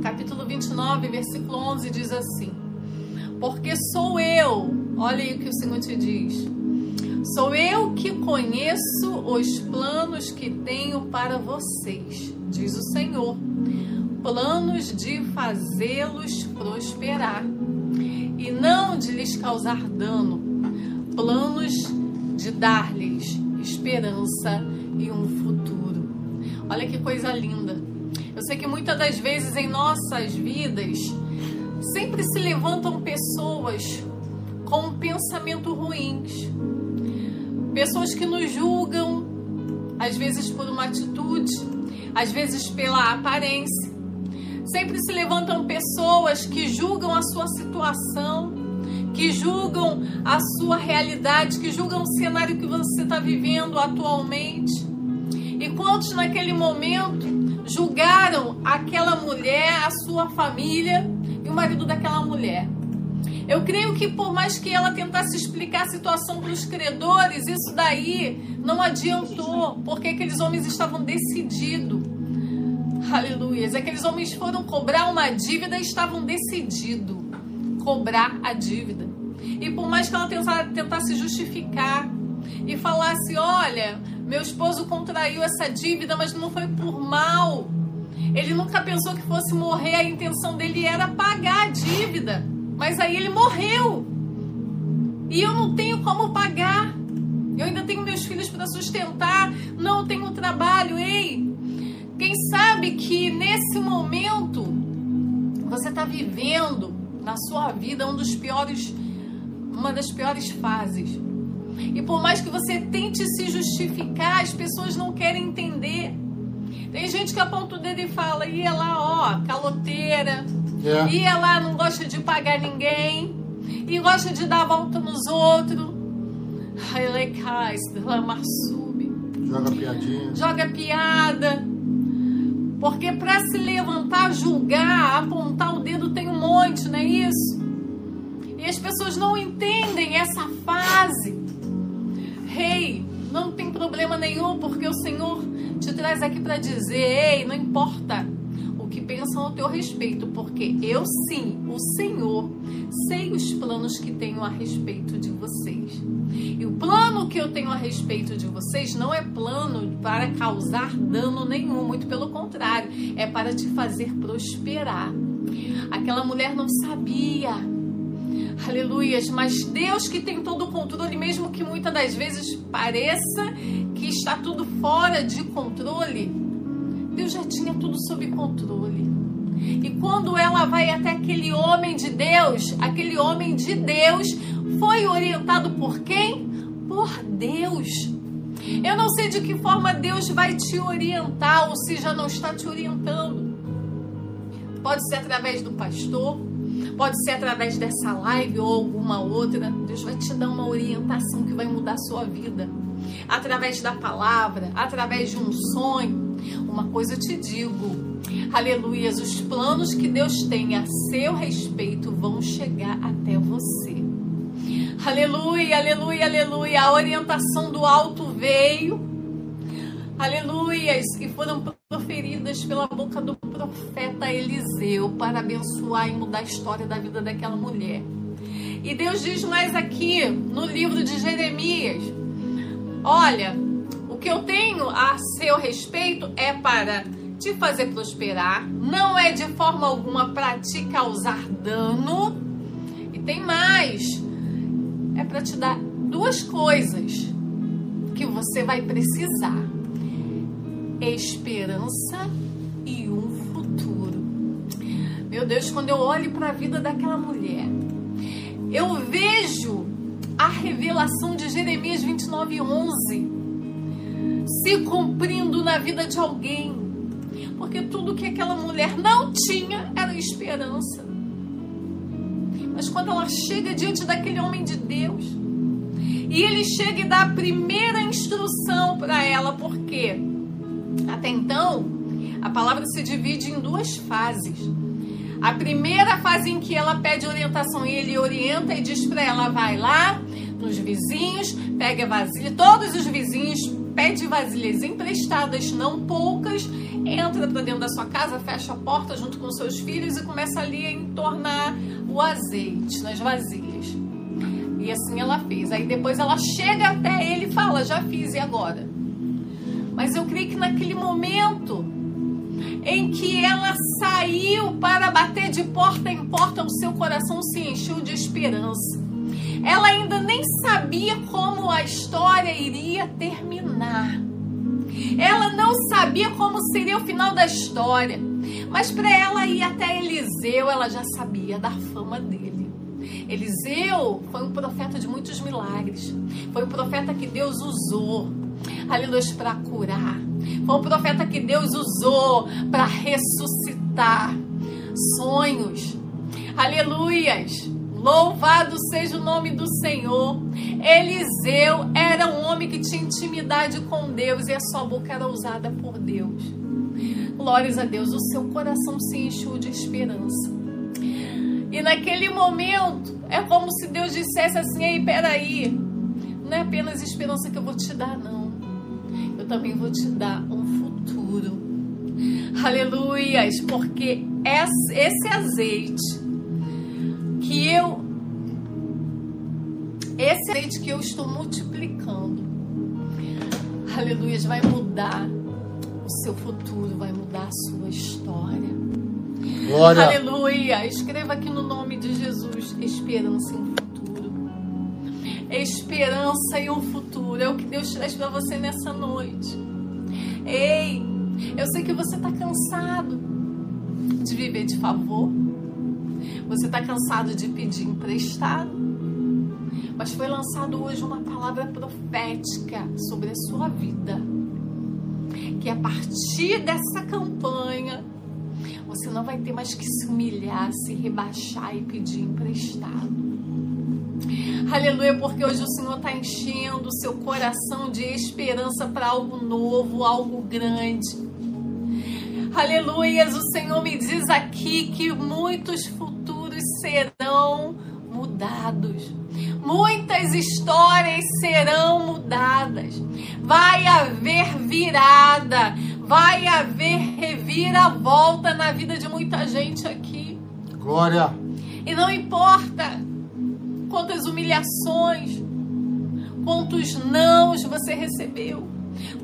capítulo 29, versículo 11, diz assim: Porque sou eu, olha aí o que o Senhor te diz Sou eu que conheço os planos que tenho para vocês, diz o Senhor. Planos de fazê-los prosperar e não de lhes causar dano. Planos de dar-lhes esperança e um futuro. Olha que coisa linda. Eu sei que muitas das vezes em nossas vidas sempre se levantam pessoas com pensamento ruins Pessoas que nos julgam, às vezes por uma atitude, às vezes pela aparência. Sempre se levantam pessoas que julgam a sua situação, que julgam a sua realidade, que julgam o cenário que você está vivendo atualmente. E quantos naquele momento julgaram aquela mulher, a sua família e o marido daquela mulher? Eu creio que por mais que ela tentasse explicar a situação para os credores, isso daí não adiantou, porque aqueles homens estavam decididos. Aleluia. Aqueles homens foram cobrar uma dívida e estavam decididos cobrar a dívida. E por mais que ela tentasse justificar e falasse: olha, meu esposo contraiu essa dívida, mas não foi por mal. Ele nunca pensou que fosse morrer, a intenção dele era pagar a dívida. Mas aí ele morreu. E eu não tenho como pagar. Eu ainda tenho meus filhos para sustentar. Não tenho trabalho. Ei, quem sabe que nesse momento você está vivendo na sua vida um dos piores, uma das piores fases. E por mais que você tente se justificar, as pessoas não querem entender. Tem gente que aponta o dedo e fala, ia lá, ó, caloteira, é. E ela não gosta de pagar ninguém. E gosta de dar a volta nos outros. Joga piadinha. Joga piada. Porque para se levantar, julgar, apontar o dedo tem um monte, não é isso? E as pessoas não entendem essa fase. Rei, hey, não tem problema nenhum, porque o Senhor te traz aqui para dizer: ei, não importa o que pensa orientação ao teu respeito, porque eu sim, o Senhor, sei os planos que tenho a respeito de vocês. E o plano que eu tenho a respeito de vocês não é plano para causar dano nenhum, muito pelo contrário, é para te fazer prosperar. Aquela mulher não sabia. Aleluias, mas Deus que tem todo o controle, mesmo que muitas das vezes pareça que está tudo fora de controle, Deus já tinha tudo sob controle. E quando ela vai até aquele homem de Deus, aquele homem de Deus foi orientado por quem? Por Deus. Eu não sei de que forma Deus vai te orientar ou se já não está te orientando. Pode ser através do pastor, pode ser através dessa live ou alguma outra. Deus vai te dar uma orientação que vai mudar a sua vida. Através da palavra, através de um sonho. Uma coisa eu te digo, aleluias, os planos que Deus tem a seu respeito vão chegar até você. Aleluia, aleluia, aleluia. A orientação do alto veio. Aleluias. E foram proferidas pela boca do profeta Eliseu para abençoar e mudar a história da vida daquela mulher. E Deus diz mais aqui no livro de Jeremias: Olha, o que eu tenho a seu respeito é para te fazer prosperar, não é de forma alguma para te causar dano. E tem mais: é para te dar duas coisas que você vai precisar: esperança e um futuro. Meu Deus, quando eu olho para a vida daquela mulher, eu vejo a revelação de Jeremias 29:11 se cumprindo na vida de alguém porque tudo que aquela mulher não tinha era esperança. Mas quando ela chega diante daquele homem de Deus, e ele chega e dá a primeira instrução para ela, porque até então a palavra se divide em duas fases. A primeira fase em que ela pede orientação e ele orienta e diz para ela: vai lá nos vizinhos, pega vasilha, todos os vizinhos pede vasilhas emprestadas, não poucas, entra para dentro da sua casa, fecha a porta junto com seus filhos e começa ali a entornar o azeite nas vasilhas. E assim ela fez. Aí depois ela chega até ele e fala: Já fiz, e agora? Mas eu creio que naquele momento em que ela saiu para bater de porta em porta, o seu coração se encheu de esperança. Ela ainda nem sabia como a história iria terminar. Ela não sabia como seria o final da história. Mas para ela ir até Eliseu, ela já sabia da fama dele. Eliseu foi um profeta de muitos milagres. Foi um profeta que Deus usou, aleluia, para curar. Foi um profeta que Deus usou para ressuscitar sonhos. Aleluias. Louvado seja o nome do Senhor. Eliseu era um homem que tinha intimidade com Deus e a sua boca era usada por Deus. Glórias a Deus, o seu coração se encheu de esperança. E naquele momento, é como se Deus dissesse assim: Ei, peraí, não é apenas esperança que eu vou te dar, não. Eu também vou te dar um futuro. Aleluias, porque esse azeite que eu esse azeite que eu estou multiplicando, aleluia, vai mudar o seu futuro, vai mudar a sua história. Glória. Aleluia. Escreva aqui no nome de Jesus: esperança em um futuro. Esperança em um futuro. É o que Deus traz para você nessa noite. Ei, eu sei que você está cansado de viver de favor. Você está cansado de pedir emprestado? Mas foi lançado hoje uma palavra profética sobre a sua vida. Que a partir dessa campanha, você não vai ter mais que se humilhar, se rebaixar e pedir emprestado. Aleluia, porque hoje o Senhor está enchendo o seu coração de esperança para algo novo, algo grande. Aleluia, o Senhor me diz aqui que muitos serão mudados. Muitas histórias serão mudadas. Vai haver virada, vai haver reviravolta na vida de muita gente aqui. Glória. E não importa quantas humilhações, quantos nãos você recebeu,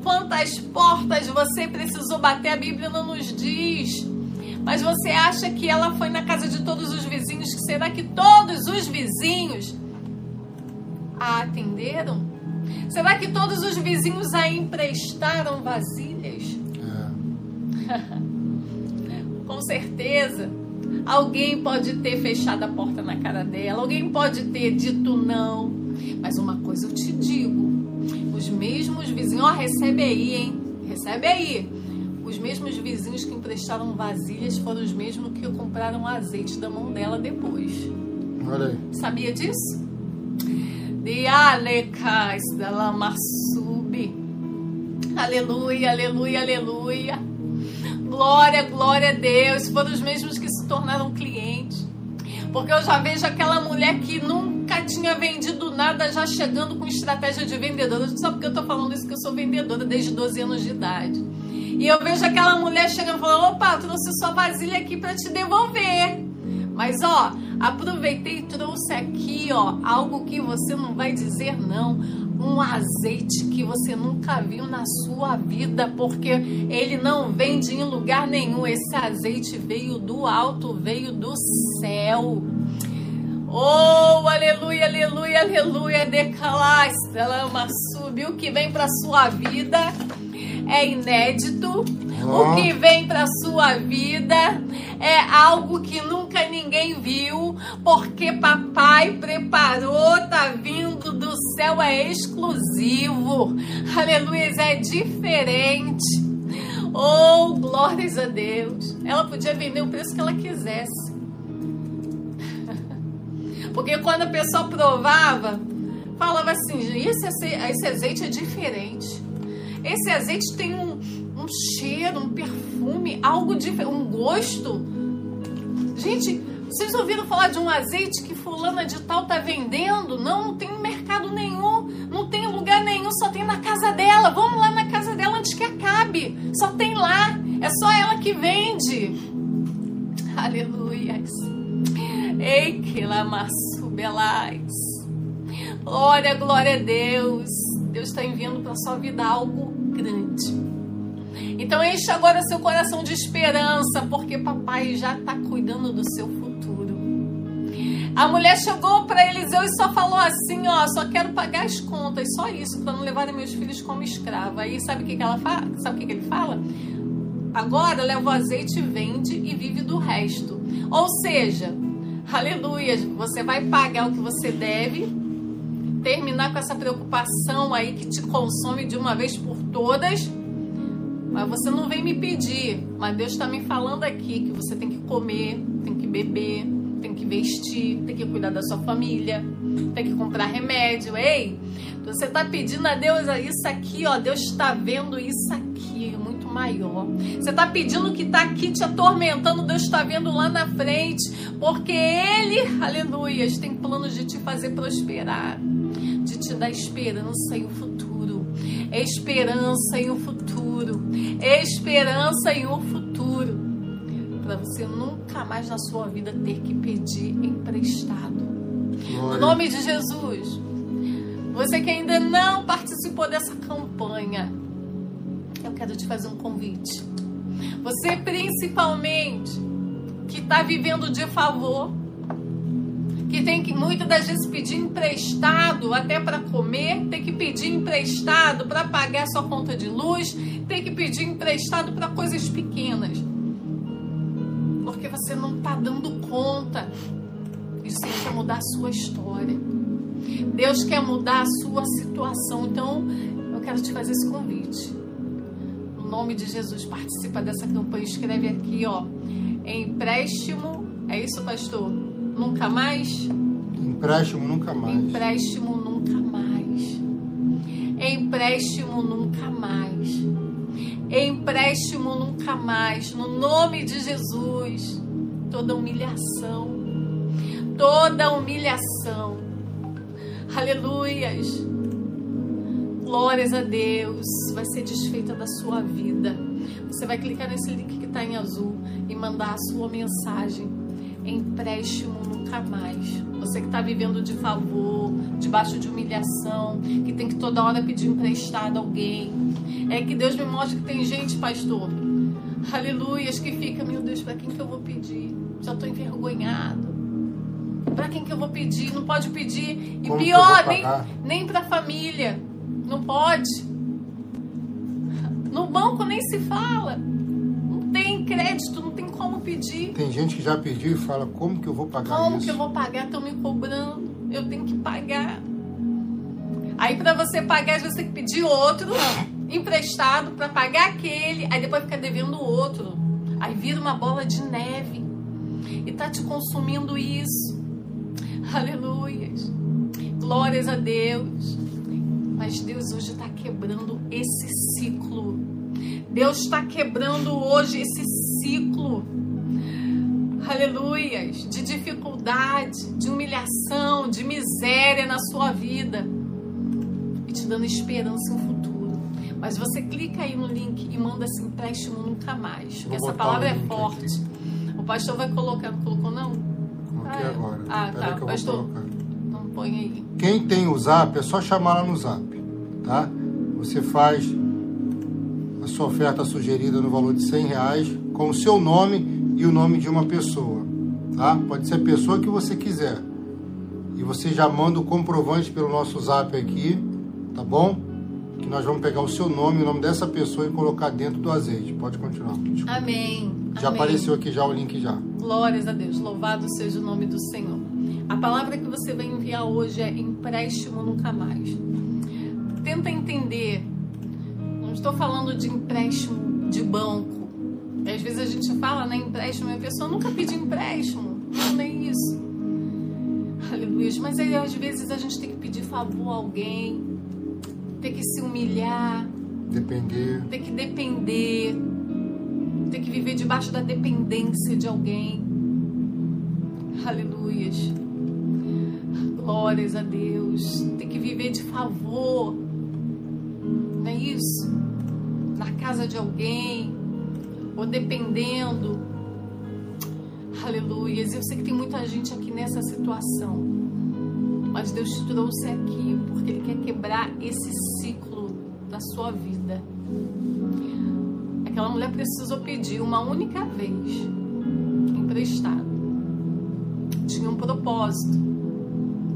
quantas portas você precisou bater, a Bíblia não nos diz. Mas você acha que ela foi na casa de todos os vizinhos? Será que todos os vizinhos a atenderam? Será que todos os vizinhos a emprestaram vasilhas? É. Com certeza. Alguém pode ter fechado a porta na cara dela, alguém pode ter dito não. Mas uma coisa eu te digo: os mesmos vizinhos, ó, recebe aí, hein? Recebe aí. Os mesmos vizinhos que emprestaram vasilhas foram os mesmos que compraram azeite da mão dela depois. Olha aí. Sabia disso? De alecais da lamassube. Aleluia, aleluia, aleluia. Glória, glória a Deus. Foram os mesmos que se tornaram clientes. Porque eu já vejo aquela mulher que nunca tinha vendido nada, já chegando com estratégia de vendedora. Só porque eu tô falando isso que eu sou vendedora desde 12 anos de idade. E eu vejo aquela mulher chegando e falando: opa, trouxe sua vasilha aqui para te devolver. Mas ó, aproveitei e trouxe aqui, ó, algo que você não vai dizer não. Um azeite que você nunca viu na sua vida, porque ele não vende em lugar nenhum. Esse azeite veio do alto, veio do céu. Oh, aleluia, aleluia, aleluia. Decalá, subiu o que vem para sua vida é inédito. O que vem para sua vida é algo que nunca ninguém viu, porque papai preparou, tá vindo do céu, é exclusivo. Aleluia, é diferente. Oh, glórias a Deus. Ela podia vender o preço que ela quisesse. Porque quando a pessoa provava, falava assim: esse, esse azeite é diferente. Esse azeite tem um, um cheiro, um perfume, algo diferente, um gosto. Gente, vocês ouviram falar de um azeite que fulana de tal tá vendendo? Não, não tem mercado nenhum, não tem lugar nenhum, só tem na casa dela. Vamos lá na casa dela antes que acabe. Só tem lá, é só ela que vende. Aleluia. Ei, que lamassu belais. Glória, glória a Deus. Deus está enviando para sua vida algo grande. Então enche agora seu coração de esperança, porque papai já está cuidando do seu futuro. A mulher chegou para Eliseu e só falou assim: Ó, só quero pagar as contas, só isso, para não levarem meus filhos como escrava. Aí sabe o que, que ela fala? Sabe o que, que ele fala? Agora leva o azeite, vende e vive do resto. Ou seja, aleluia, você vai pagar o que você deve terminar com essa preocupação aí que te consome de uma vez por todas. Mas você não vem me pedir, mas Deus está me falando aqui que você tem que comer, tem que beber, tem que vestir, tem que cuidar da sua família, tem que comprar remédio. Ei, você está pedindo a Deus isso aqui, ó. Deus está vendo isso aqui, muito maior. Você está pedindo que está aqui te atormentando, Deus está vendo lá na frente, porque Ele, aleluia, tem planos de te fazer prosperar de te dar esperança em o futuro. Esperança em o futuro. Esperança em o futuro. Para você nunca mais na sua vida ter que pedir emprestado. Glória. No nome de Jesus. Você que ainda não participou dessa campanha, eu quero te fazer um convite. Você principalmente que está vivendo de favor que tem que muitas das vezes pedir emprestado até para comer, tem que pedir emprestado para pagar sua conta de luz, tem que pedir emprestado para coisas pequenas. Porque você não está dando conta. Isso quer mudar a sua história. Deus quer mudar a sua situação. Então, eu quero te fazer esse convite. No nome de Jesus, participa dessa campanha. Escreve aqui, ó. Empréstimo. É isso, pastor? Nunca mais? Empréstimo nunca mais. Empréstimo nunca mais. Empréstimo nunca mais. Empréstimo nunca mais. No nome de Jesus. Toda humilhação. Toda humilhação. Aleluias. Glórias a Deus. Vai ser desfeita da sua vida. Você vai clicar nesse link que está em azul e mandar a sua mensagem. Empréstimo nunca mais. Você que está vivendo de favor, debaixo de humilhação, que tem que toda hora pedir emprestado a alguém. É que Deus me mostra que tem gente, pastor, aleluias, que fica, meu Deus, para quem que eu vou pedir? Já estou envergonhado. Para quem que eu vou pedir? Não pode pedir. E Como pior, nem, nem para família. Não pode. No banco nem se fala. Não tem crédito, não pedir. Tem gente que já pediu e fala, como que eu vou pagar Como isso? que eu vou pagar? Estão me cobrando. Eu tenho que pagar. Aí para você pagar, você tem que pedir outro emprestado para pagar aquele, aí depois fica devendo outro. Aí vira uma bola de neve e tá te consumindo isso. Aleluias. Glórias a Deus. Mas Deus hoje está quebrando esse ciclo. Deus está quebrando hoje esse ciclo. Aleluias. De dificuldade, de humilhação, de miséria na sua vida. E te dando esperança em um futuro. Mas você clica aí no link e manda assim, empréstimo nunca mais. Porque essa palavra é forte. Aqui. O pastor vai colocar, não colocou não? Coloquei ah, agora. Ah, Pera tá. Pastor, então põe aí. Quem tem o zap, é só chamar lá no zap, tá? Você faz a sua oferta sugerida no valor de 100 reais com o seu nome e o nome de uma pessoa, tá? Pode ser a pessoa que você quiser. E você já manda o comprovante pelo nosso zap aqui, tá bom? Que nós vamos pegar o seu nome o nome dessa pessoa e colocar dentro do azeite. Pode continuar. Desculpa. Amém. Já Amém. apareceu aqui já o link já. Glórias a Deus. Louvado seja o nome do Senhor. A palavra que você vai enviar hoje é empréstimo nunca mais. Tenta entender. Não estou falando de empréstimo de banco. Às vezes a gente fala, né, empréstimo, e a pessoa nunca pediu empréstimo. Não é isso. Aleluia. Mas aí, às vezes a gente tem que pedir favor a alguém, ter que se humilhar, depender, ter que depender, ter que viver debaixo da dependência de alguém. Aleluias. Glórias a Deus. Ter que viver de favor. Não é isso? Na casa de alguém. Ou dependendo. Aleluias. Eu sei que tem muita gente aqui nessa situação. Mas Deus te trouxe aqui porque Ele quer quebrar esse ciclo da sua vida. Aquela mulher precisou pedir uma única vez emprestado. Tinha um propósito.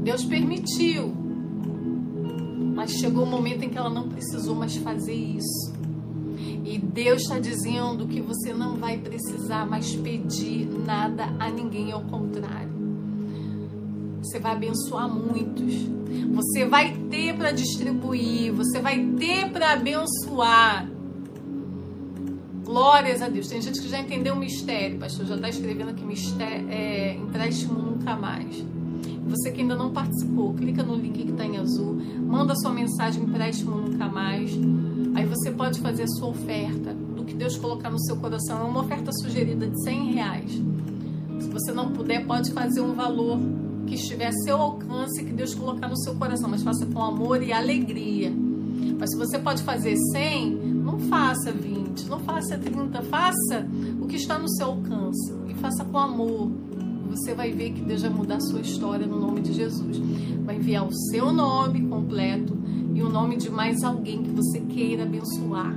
Deus permitiu. Mas chegou o um momento em que ela não precisou mais fazer isso. Deus está dizendo que você não vai precisar mais pedir nada a ninguém, ao contrário. Você vai abençoar muitos. Você vai ter para distribuir, você vai ter para abençoar. Glórias a Deus. Tem gente que já entendeu o mistério, pastor. Já está escrevendo aqui mistério, é, empréstimo nunca mais. Você que ainda não participou, clica no link que está em azul, manda sua mensagem empréstimo nunca mais. Aí você pode fazer a sua oferta do que Deus colocar no seu coração. É uma oferta sugerida de 100 reais. Se você não puder, pode fazer um valor que estiver a seu alcance, que Deus colocar no seu coração, mas faça com amor e alegria. Mas se você pode fazer 100, não faça 20 não faça 30, faça o que está no seu alcance e faça com amor. Você vai ver que Deus vai mudar a sua história no nome de Jesus. Vai enviar o seu nome completo e o nome de mais alguém que você queira abençoar,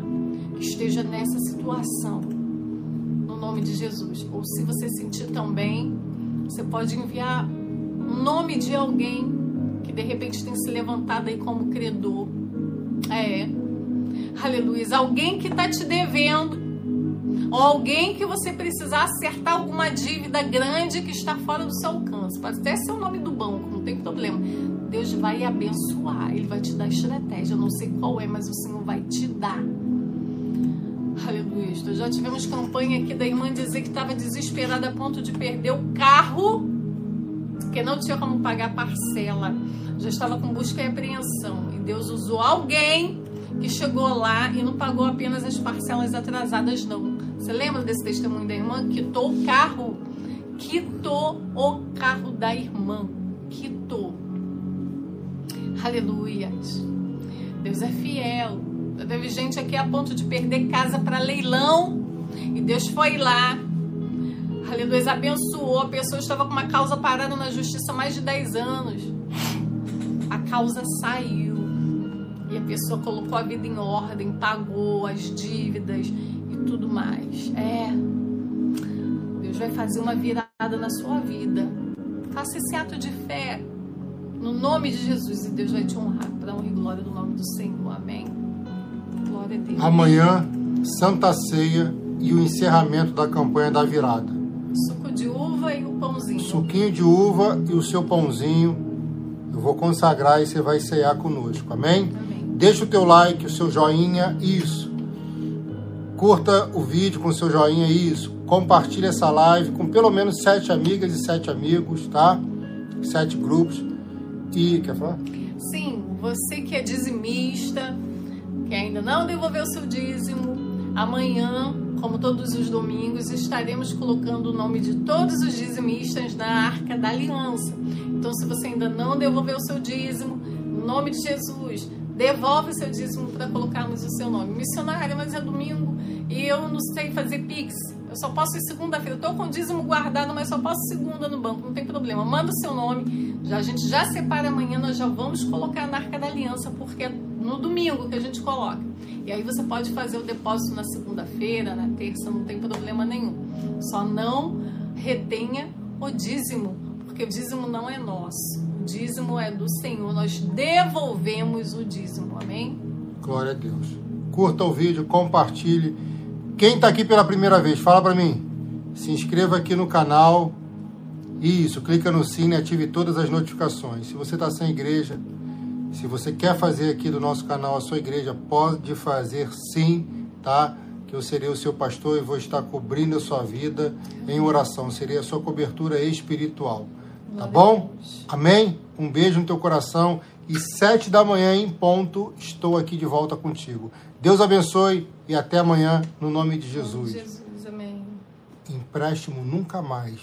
que esteja nessa situação, no nome de Jesus. Ou se você sentir também, você pode enviar o nome de alguém que de repente tem se levantado aí como credor. É, Aleluia. Alguém que está te devendo. Ou alguém que você precisar acertar alguma dívida grande que está fora do seu alcance. Pode até ser o nome do banco, não tem problema. Deus vai abençoar, Ele vai te dar estratégia. Eu não sei qual é, mas o Senhor vai te dar. Aleluia. Já tivemos campanha aqui da irmã dizer que estava desesperada a ponto de perder o carro, porque não tinha como pagar a parcela. Já estava com busca e apreensão. E Deus usou alguém que chegou lá e não pagou apenas as parcelas atrasadas, não. Você lembra desse testemunho da irmã? Quitou o carro. Quitou o carro da irmã. Quitou. Aleluia. Deus é fiel. Teve gente aqui a ponto de perder casa para leilão. E Deus foi lá. Aleluia, abençoou. A pessoa estava com uma causa parada na justiça há mais de 10 anos. A causa saiu. E a pessoa colocou a vida em ordem, pagou as dívidas e tudo mais. É. Deus vai fazer uma virada na sua vida. Faça esse ato de fé. No nome de Jesus. E Deus vai te honrar. Para honra e glória do nome do Senhor. Amém. Glória a Deus. Amanhã, Santa Ceia e o encerramento da campanha da virada. Suco de uva e o pãozinho. Suquinho de uva e o seu pãozinho. Eu vou consagrar e você vai cear conosco. Amém? Amém. Deixa o teu like, o seu joinha, isso. Curta o vídeo com o seu joinha, isso. Compartilhe essa live com pelo menos sete amigas e sete amigos, tá? Sete grupos. E, quer falar? Sim, você que é dizimista, que ainda não devolveu seu dízimo, amanhã, como todos os domingos, estaremos colocando o nome de todos os dizimistas na Arca da Aliança. Então, se você ainda não devolveu seu dízimo, no nome de Jesus, devolve seu dízimo para colocarmos o seu nome. Missionária, mas é domingo e eu não sei fazer Pix. Eu só posso ir segunda-feira. Estou com o dízimo guardado, mas só posso segunda no banco. Não tem problema. Manda o seu nome. Já, a gente já separa amanhã, nós já vamos colocar na Arca da Aliança, porque é no domingo que a gente coloca. E aí você pode fazer o depósito na segunda-feira, na terça, não tem problema nenhum. Só não retenha o dízimo, porque o dízimo não é nosso. O dízimo é do Senhor. Nós devolvemos o dízimo. Amém? Glória a Deus. Curta o vídeo, compartilhe. Quem está aqui pela primeira vez, fala para mim. Se inscreva aqui no canal. Isso, clica no sino e ative todas as notificações. Se você está sem igreja, se você quer fazer aqui do nosso canal a sua igreja, pode fazer sim, tá? Que eu serei o seu pastor e vou estar cobrindo a sua vida em oração. Serei a sua cobertura espiritual. Tá bom? Amém? Um beijo no teu coração. E sete da manhã em ponto, estou aqui de volta contigo. Deus abençoe e até amanhã, no nome de Jesus. Jesus, amém. Empréstimo nunca mais.